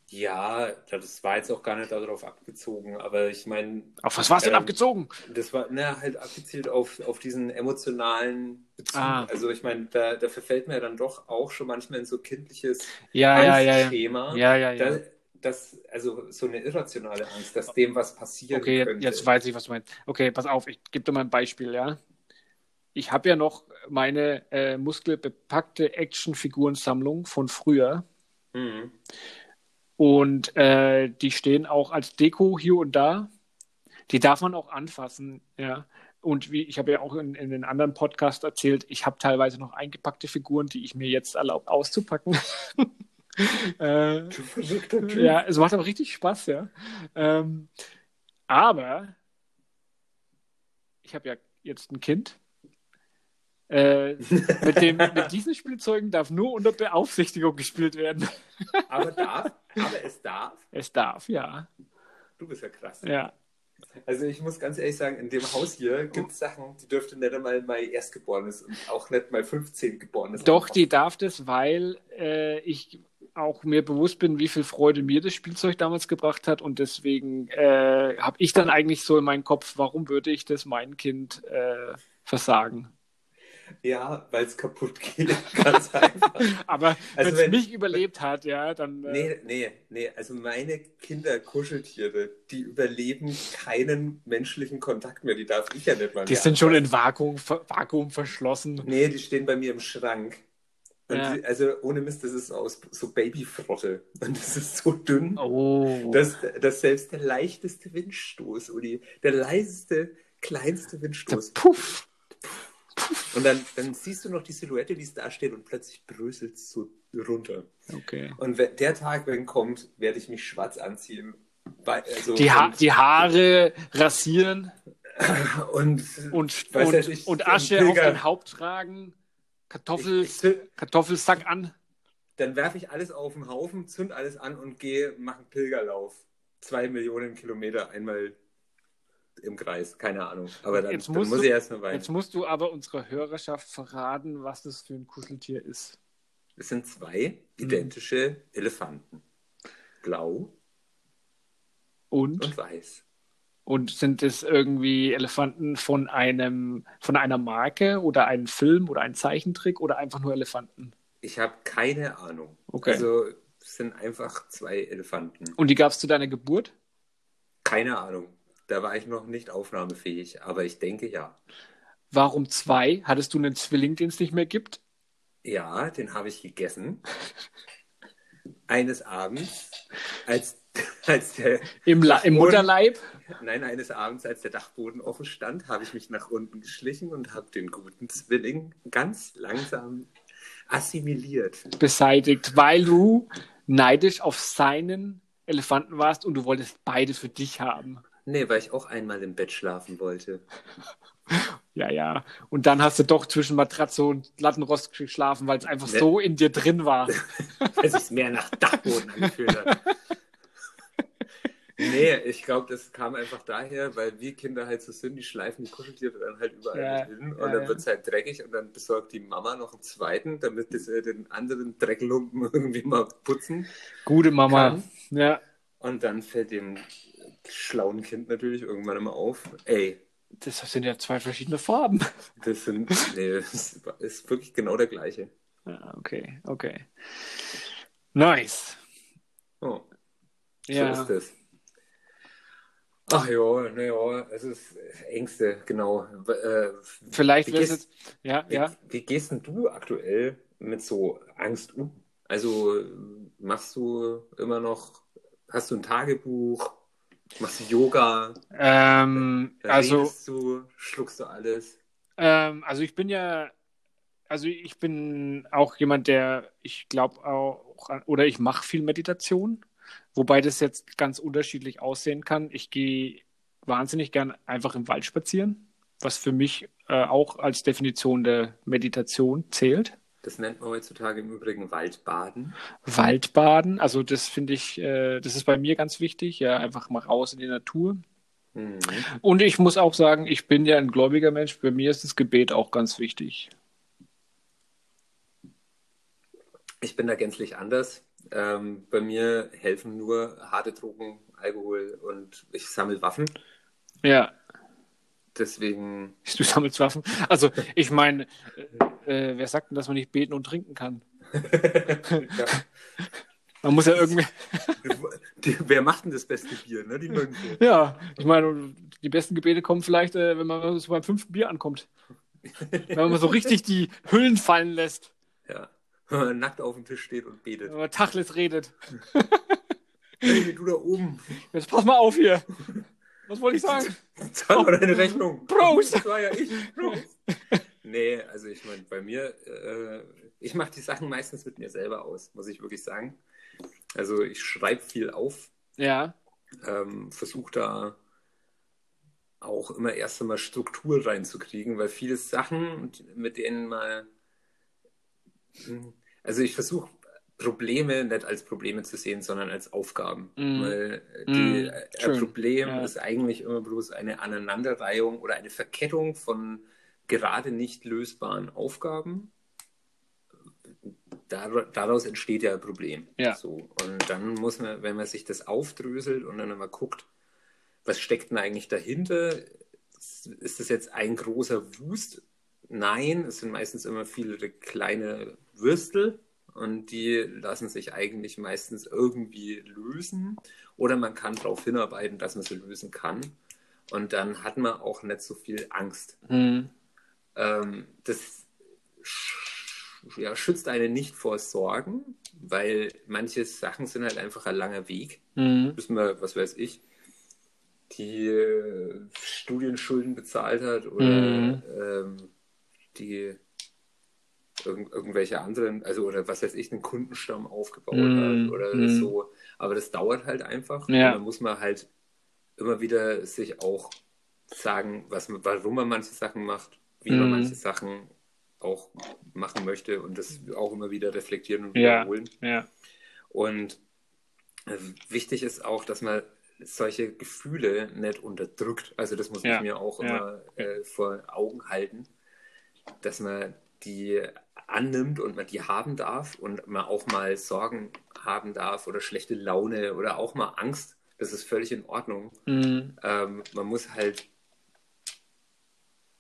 Ja, das war jetzt auch gar nicht darauf abgezogen, aber ich meine, Auf was war's denn Ähm, abgezogen? das war na, halt abgezielt auf, auf diesen emotionalen Bezug. Ah. Also ich meine, da, da verfällt mir dann doch auch schon manchmal in so kindliches Ja, ja, ja, ja. Angstschema. Ja, ja, ja. Da, das, also so eine irrationale Angst, dass dem was passieren Okay, könnte. jetzt weiß ich, was du meinst. Okay, pass auf, ich gebe dir mal ein Beispiel, ja. Ich habe ja noch meine äh, muskelbepackte Actionfigurensammlung von früher Mhm. Und äh, die stehen auch als Deko hier und da. Die darf man auch anfassen, ja. Und wie ich habe ja auch in, in den anderen Podcast erzählt, ich habe teilweise noch eingepackte Figuren, die ich mir jetzt erlaube auszupacken. <laughs> äh, ja, es macht aber richtig Spaß, ja. Ähm, aber ich habe ja jetzt ein Kind. Äh, mit, dem, mit diesen Spielzeugen darf nur unter Beaufsichtigung gespielt werden. Aber darf, aber es darf. Es darf, ja. Du bist ja krass. Ja. Also ich muss ganz ehrlich sagen, in dem Haus hier gibt es Sachen, die dürfte nicht einmal mein Erstgeborenes und auch nicht mal 15 Geborenes. Doch, die darf das, weil äh, ich auch mir bewusst bin, wie viel Freude mir das Spielzeug damals gebracht hat und deswegen äh, habe ich dann eigentlich so in meinem Kopf, warum würde ich das mein Kind äh, versagen? Ja, weil es kaputt geht. <laughs> Ganz einfach. Aber Also wenn es mich überlebt hat, ja, dann. Äh, Nee, nee, nee. Also meine Kinder-Kuscheltiere, die überleben keinen menschlichen Kontakt mehr. Die darf ich ja nicht mal die mehr sind schon in Vakuum, Vakuum verschlossen. Nee, die stehen bei mir im Schrank. Und Ja. die, also ohne Mist, das ist aus so Babyfrotte. Und das ist so dünn, Oh. dass, dass selbst der leichteste Windstoß, Uli, der leiseste, kleinste der Windstoß. Puff. Und dann, dann siehst du noch die Silhouette, die es da steht und plötzlich bröselt es so runter. Okay. Und wenn der Tag, wenn kommt, werde ich mich schwarz anziehen. Also, Die, ha die Haare rasieren und, und, und, ja nicht, und Asche auf den Haupt tragen, Kartoffel, Ich- ich- Kartoffelsack an. dann werfe ich alles auf den Haufen, zünd alles an und gehe, mache einen Pilgerlauf. Zwei Millionen Kilometer einmal im Kreis, keine Ahnung. Aber dann, Jetzt dann musst muss du- ich erstmal weinen. Jetzt musst du aber unserer Hörerschaft verraten, was das für ein Kuscheltier ist. Es sind zwei identische Elefanten. Blau Und, und weiß. und sind es irgendwie Elefanten von einem, von einer Marke oder einem Film oder einem Zeichentrick oder einfach nur Elefanten? Ich habe keine Ahnung. Okay. Also es sind einfach zwei Elefanten. Und die gab es zu deiner Geburt? Keine Ahnung. Da war ich noch nicht aufnahmefähig, aber ich denke ja. Warum zwei? Hattest du einen Zwilling, den es nicht mehr gibt? Ja, den habe ich gegessen. <laughs> Eines Abends, als, <laughs> als der Im, La im Mutterleib? Nein, eines Abends, als der Dachboden offen stand, habe ich mich nach unten geschlichen und habe den guten Zwilling ganz langsam assimiliert. beseitigt, weil du neidisch auf seinen Elefanten warst und du wolltest beide für dich haben. Nee, weil ich auch einmal im Bett schlafen wollte. <laughs> Ja, ja. Und dann hast du doch zwischen Matratze und Lattenrost geschlafen, weil es einfach Ne. so in dir drin war. <laughs> Weil es mehr nach Dachboden angefühlt hat. <laughs> Nee, ich glaube, das kam einfach daher, weil wir Kinder halt so sind, die schleifen die Kuscheltiere dann halt überall Ja, hin und ja, dann wird es halt dreckig und dann besorgt die Mama noch einen zweiten, damit das äh, den anderen Drecklumpen irgendwie mal putzen Gute Mama. Kann. Ja. und dann fällt dem schlauen Kind natürlich irgendwann immer auf, ey, Das sind ja zwei verschiedene Farben. das sind, nee, das ist wirklich genau der gleiche. Ja, okay, okay. Nice. Oh, so Ja. ist das. Ach ja, naja, es ist Ängste, genau. Äh, Vielleicht wie es. Ja, wie, ja. wie gehst denn du aktuell mit so Angst um? Also machst du immer noch, hast du ein Tagebuch, machst du Yoga, Ähm, also, redest du, schluckst du alles? ähm, also ich bin ja, also ich bin auch jemand, der, ich glaube auch, an, oder ich mache viel Meditation, wobei das jetzt ganz unterschiedlich aussehen kann. Ich gehe wahnsinnig gern einfach im Wald spazieren, was für mich äh, auch als Definition der Meditation zählt. Das nennt man heutzutage im Übrigen Waldbaden. Waldbaden, also das finde ich, äh, das ist bei mir ganz wichtig, ja, einfach mal raus in die Natur. Mhm. Und ich muss auch sagen, ich bin ja ein gläubiger Mensch, bei mir ist das Gebet auch ganz wichtig. Ich bin da gänzlich anders. Ähm, bei mir helfen nur harte Drogen, Alkohol und ich sammle Waffen. Ja, Deswegen, <laughs> du sammelst Waffen. Also ich meine, äh, äh, wer sagt denn, dass man nicht beten und trinken kann? ja. <laughs> Man muss ja irgendwie, <laughs> wer macht denn das beste Bier? Ne? Die Mönche. ja, ich meine, die besten Gebete kommen vielleicht, äh, wenn man so beim fünften Bier ankommt. Wenn man so richtig die Hüllen fallen lässt, Ja. Wenn man nackt auf dem Tisch steht und betet. wenn man Tachlis redet. Hey, du da oben, Jetzt pass mal auf hier. Was wollte ich sagen? zahl mal deine Rechnung. <laughs> Prost! Das war ja ich. Prost! Nee, also ich meine, bei mir, äh, ich mache die Sachen meistens mit mir selber aus, muss ich wirklich sagen. Also ich schreibe viel auf, Ja, ähm, versuche da auch immer erst einmal Struktur reinzukriegen, weil viele Sachen, mit denen man, Hm, also ich versuche Probleme nicht als Probleme zu sehen, sondern als Aufgaben. Mhm. Weil die, Mhm, ein. Problem Ja. ist eigentlich immer bloß eine Aneinanderreihung oder eine Verkettung von gerade nicht lösbaren Aufgaben. Dar- Daraus entsteht ja ein Problem. Ja. So. Und dann muss man, wenn man sich das aufdröselt und dann mal guckt, was steckt denn eigentlich dahinter? Ist das jetzt ein großer Wust? Nein, es sind meistens immer viele kleine Würstel und die lassen sich eigentlich meistens irgendwie lösen oder man kann darauf hinarbeiten, dass man sie lösen kann. Und dann hat man auch nicht so viel Angst. hm. Ähm, das ja, schützt einen nicht vor Sorgen, weil manche Sachen sind halt einfach ein langer Weg Hm. bis man, was weiß ich, die äh, Studienschulden bezahlt hat oder Mhm. ähm, die irgend, irgendwelche anderen, also oder was weiß ich, einen Kundenstamm aufgebaut Mhm. hat oder Mhm. so. Aber das dauert halt einfach. Ja. Und dann muss man halt immer wieder sich auch sagen, was, man- warum man manche Sachen macht, wie man Mhm. manche Sachen auch machen möchte und das auch immer wieder reflektieren und Ja. wiederholen. Ja. Und äh, wichtig ist auch, dass man solche Gefühle nicht unterdrückt. Also das muss Ja, ich mir auch ja. immer äh, vor Augen halten, dass man die annimmt und man die haben darf und man auch mal Sorgen haben darf oder schlechte Laune oder auch mal Angst. Das ist völlig in Ordnung. Hm. Ähm, man muss halt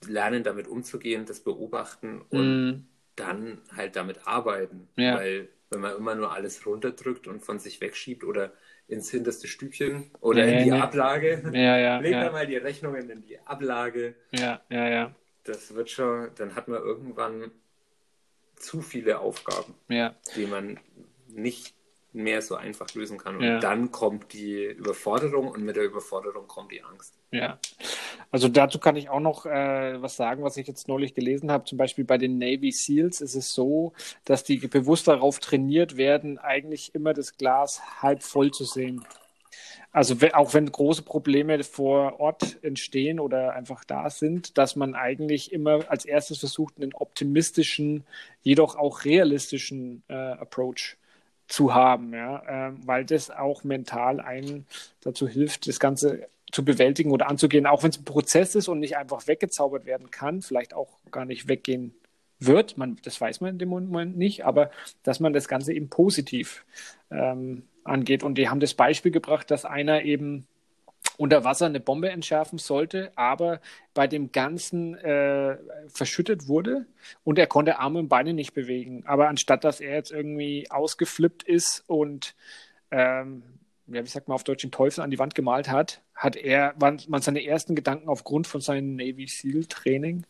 lernen, damit umzugehen, das beobachten und Hm. dann halt damit arbeiten. Ja. Weil wenn man immer nur alles runterdrückt und von sich wegschiebt oder ins hinterste Stübchen oder Nee, in die nee. Ablage, Ja, ja, <laughs> legt ja. er mal die Rechnungen in die Ablage. Ja, ja, ja. Das wird schon, dann hat man irgendwann zu viele Aufgaben, Ja. die man nicht mehr so einfach lösen kann. Und Ja. dann kommt die Überforderung und mit der Überforderung kommt die Angst. Ja, also dazu kann ich auch noch äh, was sagen, was ich jetzt neulich gelesen habe. Zum Beispiel bei den Navy SEALs ist es so, dass die bewusst darauf trainiert werden, eigentlich immer das Glas halb voll zu sehen. Also auch wenn große Probleme vor Ort entstehen oder einfach da sind, dass man eigentlich immer als erstes versucht, einen optimistischen, jedoch auch realistischen äh, Approach zu haben, ja, ähm, weil das auch mental einen dazu hilft, das Ganze zu bewältigen oder anzugehen, auch wenn es ein Prozess ist und nicht einfach weggezaubert werden kann, vielleicht auch gar nicht weggehen wird, man, das weiß man in dem Moment nicht, aber dass man das Ganze eben positiv ähm, angeht. Und die haben das Beispiel gebracht, dass einer eben unter Wasser eine Bombe entschärfen sollte, aber bei dem Ganzen äh, verschüttet wurde und er konnte Arme und Beine nicht bewegen. Aber anstatt dass er jetzt irgendwie ausgeflippt ist und ähm, ja, wie sagt man auf Deutsch, den Teufel an die Wand gemalt hat, hat er, waren, waren seine ersten Gedanken aufgrund von seinem Navy SEAL Training,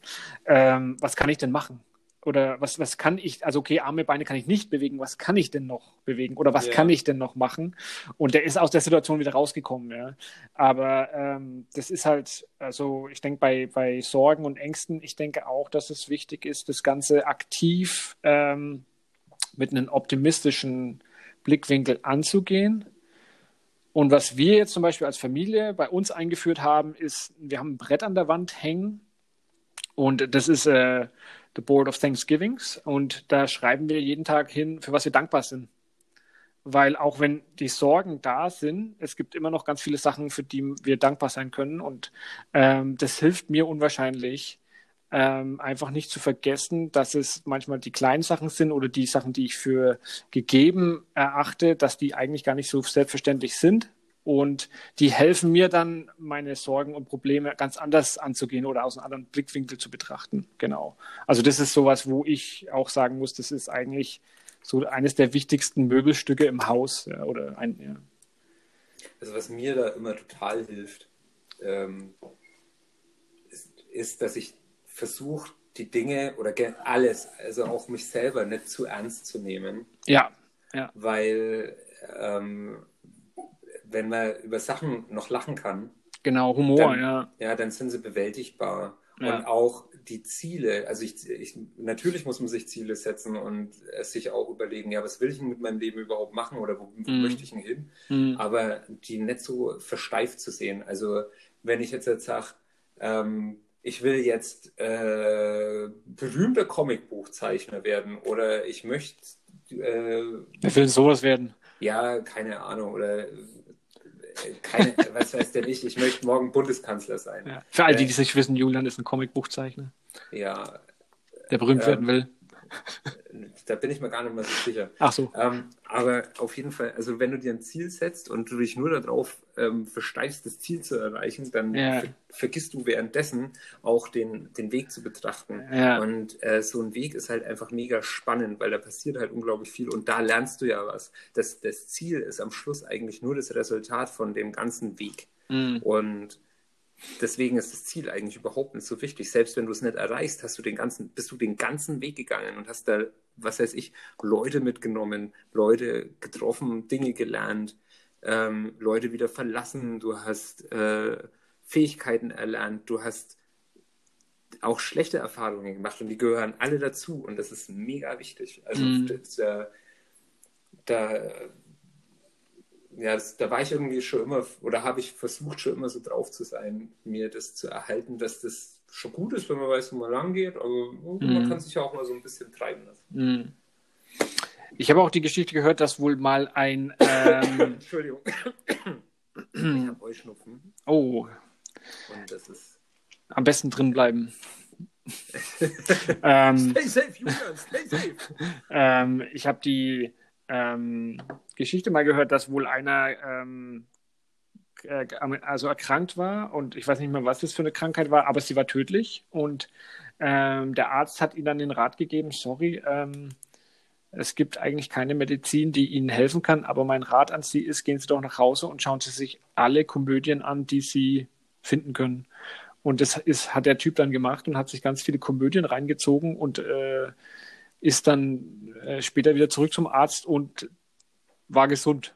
ähm, was kann ich denn machen? Oder was, was kann ich, also okay, Arme, Beine kann ich nicht bewegen, was kann ich denn noch bewegen oder was Ja. kann ich denn noch machen? Und der ist aus der Situation wieder rausgekommen, ja. Aber ähm, das ist halt, also ich denke bei, bei Sorgen und Ängsten, ich denke auch, dass es wichtig ist, das Ganze aktiv ähm, mit einem optimistischen Blickwinkel anzugehen. Und was wir jetzt zum Beispiel als Familie bei uns eingeführt haben, ist, wir haben ein Brett an der Wand hängen und das ist äh, The Board of Thanksgivings und da schreiben wir jeden Tag hin, für was wir dankbar sind. Weil auch wenn die Sorgen da sind, es gibt immer noch ganz viele Sachen, für die wir dankbar sein können und ähm, das hilft mir unwahrscheinlich, ähm, einfach nicht zu vergessen, dass es manchmal die kleinen Sachen sind oder die Sachen, die ich für gegeben erachte, dass die eigentlich gar nicht so selbstverständlich sind. Und die helfen mir dann, meine Sorgen und Probleme ganz anders anzugehen oder aus einem anderen Blickwinkel zu betrachten. Genau. Also das ist sowas, wo ich auch sagen muss, das ist eigentlich so eines der wichtigsten Möbelstücke im Haus ja, oder ein, ja. Also was mir da immer total hilft, ähm, ist, ist, dass ich versuche, die Dinge oder alles, also auch mich selber nicht zu ernst zu nehmen, ja, ja, weil ähm, wenn man über Sachen noch lachen kann, genau, Humor, Dann- ja. ja, dann sind sie bewältigbar. Ja. Und auch die Ziele, also ich, ich, natürlich muss man sich Ziele setzen und es sich auch überlegen, ja, was will ich denn mit meinem Leben überhaupt machen oder wo, wo Mhm. möchte ich denn hin? Mhm. aber die nicht so versteift zu sehen. Also wenn ich jetzt, jetzt sage, ähm, ich will jetzt äh, berühmter Comicbuchzeichner werden oder ich möchte, äh, Wer will sowas werden? ja, keine Ahnung, oder keine, was weiß denn ich, ich möchte morgen Bundeskanzler sein. Ja. Für all die, Äh, die es nicht wissen, Julian ist ein Comicbuchzeichner, Ja, der berühmt Ähm, werden will. <laughs> da bin ich mir gar nicht mal so sicher. Ach so. Ähm, aber auf jeden Fall, also wenn du dir ein Ziel setzt und du dich nur darauf ähm, versteifst, das Ziel zu erreichen, dann Ja. ver vergisst du währenddessen auch den, den Weg zu betrachten. Ja. Und äh, so ein Weg ist halt einfach mega spannend, weil da passiert halt unglaublich viel und da lernst du ja was. Das, das Ziel ist am Schluss eigentlich nur das Resultat von dem ganzen Weg. Mhm. Und deswegen ist das Ziel eigentlich überhaupt nicht so wichtig. Selbst wenn du es nicht erreichst, hast du den ganzen, bist du den ganzen Weg gegangen und hast da, was weiß ich, Leute mitgenommen, Leute getroffen, Dinge gelernt, ähm, Leute wieder verlassen, du hast äh, Fähigkeiten erlernt, du hast auch schlechte Erfahrungen gemacht und die gehören alle dazu und das ist mega wichtig. Also das, äh, da ja, das, da war ich irgendwie schon immer, oder habe ich versucht, schon immer so drauf zu sein, mir das zu erhalten, dass das schon gut ist, wenn man weiß, wo man lang geht, aber oh, man Mhm. kann sich ja auch mal so ein bisschen treiben lassen. Mhm. Ich habe auch die Geschichte gehört, dass wohl mal ein ähm, <coughs> Entschuldigung. <coughs> ich habe Heuschnupfen oh, und das ist. am besten drin bleiben. <laughs> ähm, Stay safe, Julian, stay safe. ähm, ich habe die ähm, Geschichte mal gehört, dass wohl einer ähm, äh, also erkrankt war und ich weiß nicht mehr, was das für eine Krankheit war, aber sie war tödlich und ähm, der Arzt hat ihm dann den Rat gegeben, sorry, ähm, es gibt eigentlich keine Medizin, die Ihnen helfen kann, aber mein Rat an Sie ist, gehen Sie doch nach Hause und schauen Sie sich alle Komödien an, die Sie finden können. Und das ist, hat der Typ dann gemacht und hat sich ganz viele Komödien reingezogen und äh, ist dann äh, später wieder zurück zum Arzt und war gesund.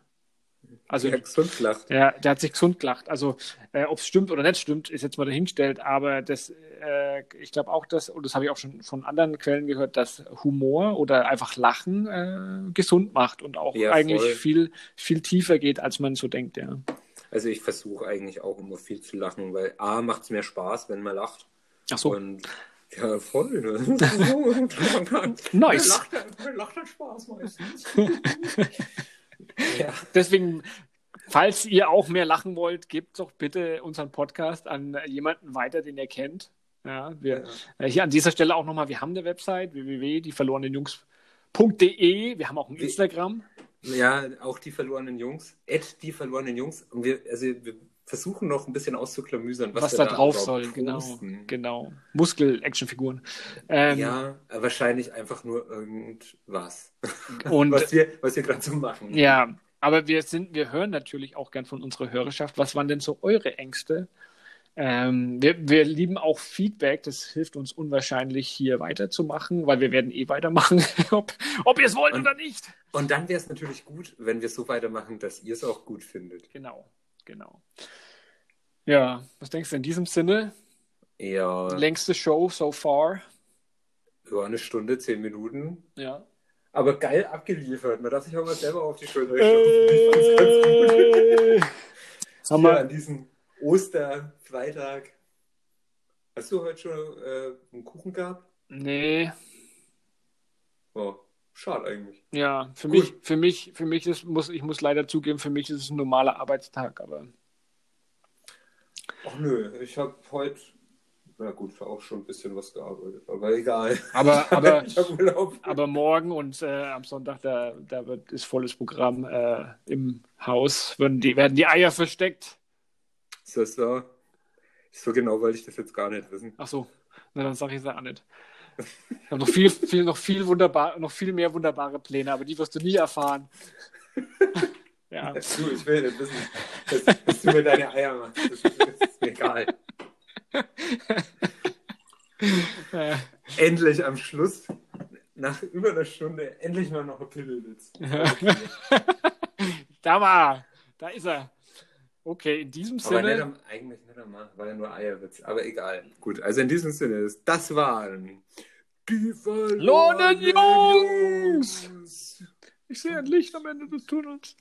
Also ja, gesund gelacht. der, der hat sich gesund gelacht. Also äh, ob es stimmt oder nicht stimmt, ist jetzt mal dahingestellt. Aber das, äh, ich glaube auch, dass, und das habe ich auch schon von anderen Quellen gehört, dass Humor oder einfach Lachen äh, gesund macht und auch Ja, eigentlich voll. viel, viel tiefer geht, als man so denkt, ja. Also ich versuche eigentlich auch immer viel zu lachen, weil A macht es mir Spaß, wenn man lacht. Ach so. Und ja, voll. Ne? <laughs> Nice. Lacht, lacht hat Spaß meistens. <laughs> ja. Deswegen, falls ihr auch mehr lachen wollt, gebt doch bitte unseren Podcast an jemanden weiter, den ihr kennt. Ja, wir, äh, hier an dieser Stelle auch nochmal, wir haben eine Website, www.dieverlorenenjungs.de. Wir haben auch ein Instagram. ja, auch die verlorenen Jungs. Ed, die verlorenen Jungs. Und wir, also wir versuchen noch ein bisschen auszuklamüsern, was, was, da drauf soll, genau. posten. Genau. Muskel-Actionfiguren. Ähm, Ja, wahrscheinlich einfach nur irgendwas. <laughs> Und was wir, was wir gerade so machen. ja, aber wir sind, wir hören natürlich auch gern von unserer Hörerschaft. Was waren denn so eure Ängste? Ähm, wir, wir lieben auch Feedback, das hilft uns unwahrscheinlich hier weiterzumachen, weil wir werden eh weitermachen, <laughs> ob, ob ihr es wollt Und- oder nicht. Und dann wäre es natürlich gut, wenn wir so weitermachen, dass ihr es auch gut findet. Genau, genau. Ja, was denkst du in diesem Sinne? Ja, Längste Show so far. über eine Stunde, zehn Minuten. Ja. Aber geil abgeliefert. Man darf sich auch mal selber auf die Schulter klopfen. Ich fand's ganz gut. Äh, haben wir, an diesem Osterfreitag. Hast du heute schon äh, einen Kuchen gehabt? nee, Oh, schade eigentlich. ja, für Gut. mich, für mich, für mich ist, muss, ich muss leider zugeben, für mich ist es ein normaler Arbeitstag, aber Ach nö, ich habe heute, na gut, auch schon ein bisschen was gearbeitet, aber egal. Aber, <laughs> aber, aber morgen und äh, am Sonntag, da, da wird, ist volles Programm äh, im Haus, werden die, werden die Eier versteckt. Ist das so? So genau wollte ich das jetzt gar nicht wissen. Ach so, na dann sage ich es ja auch nicht. Ich habe noch viel, viel, noch viel wunderbar, noch viel mehr wunderbare Pläne, aber die wirst du nie erfahren. <laughs> ja. Du, ich will nicht wissen, dass, dass du mir deine Eier machst. Das, ist- das ist mir egal. <laughs> Endlich am Schluss, nach über einer Stunde, endlich mal noch ein Pimmelwitz. <laughs> da war, da ist er. Okay, in diesem Aber nicht Sinne, am, eigentlich nicht am war ja nur Eierwitz. Aber egal. Gut, also in diesem Sinne, das- das waren die Verlorenen verlorenen Jungs! ich sehe ein Licht am Ende des Tunnels.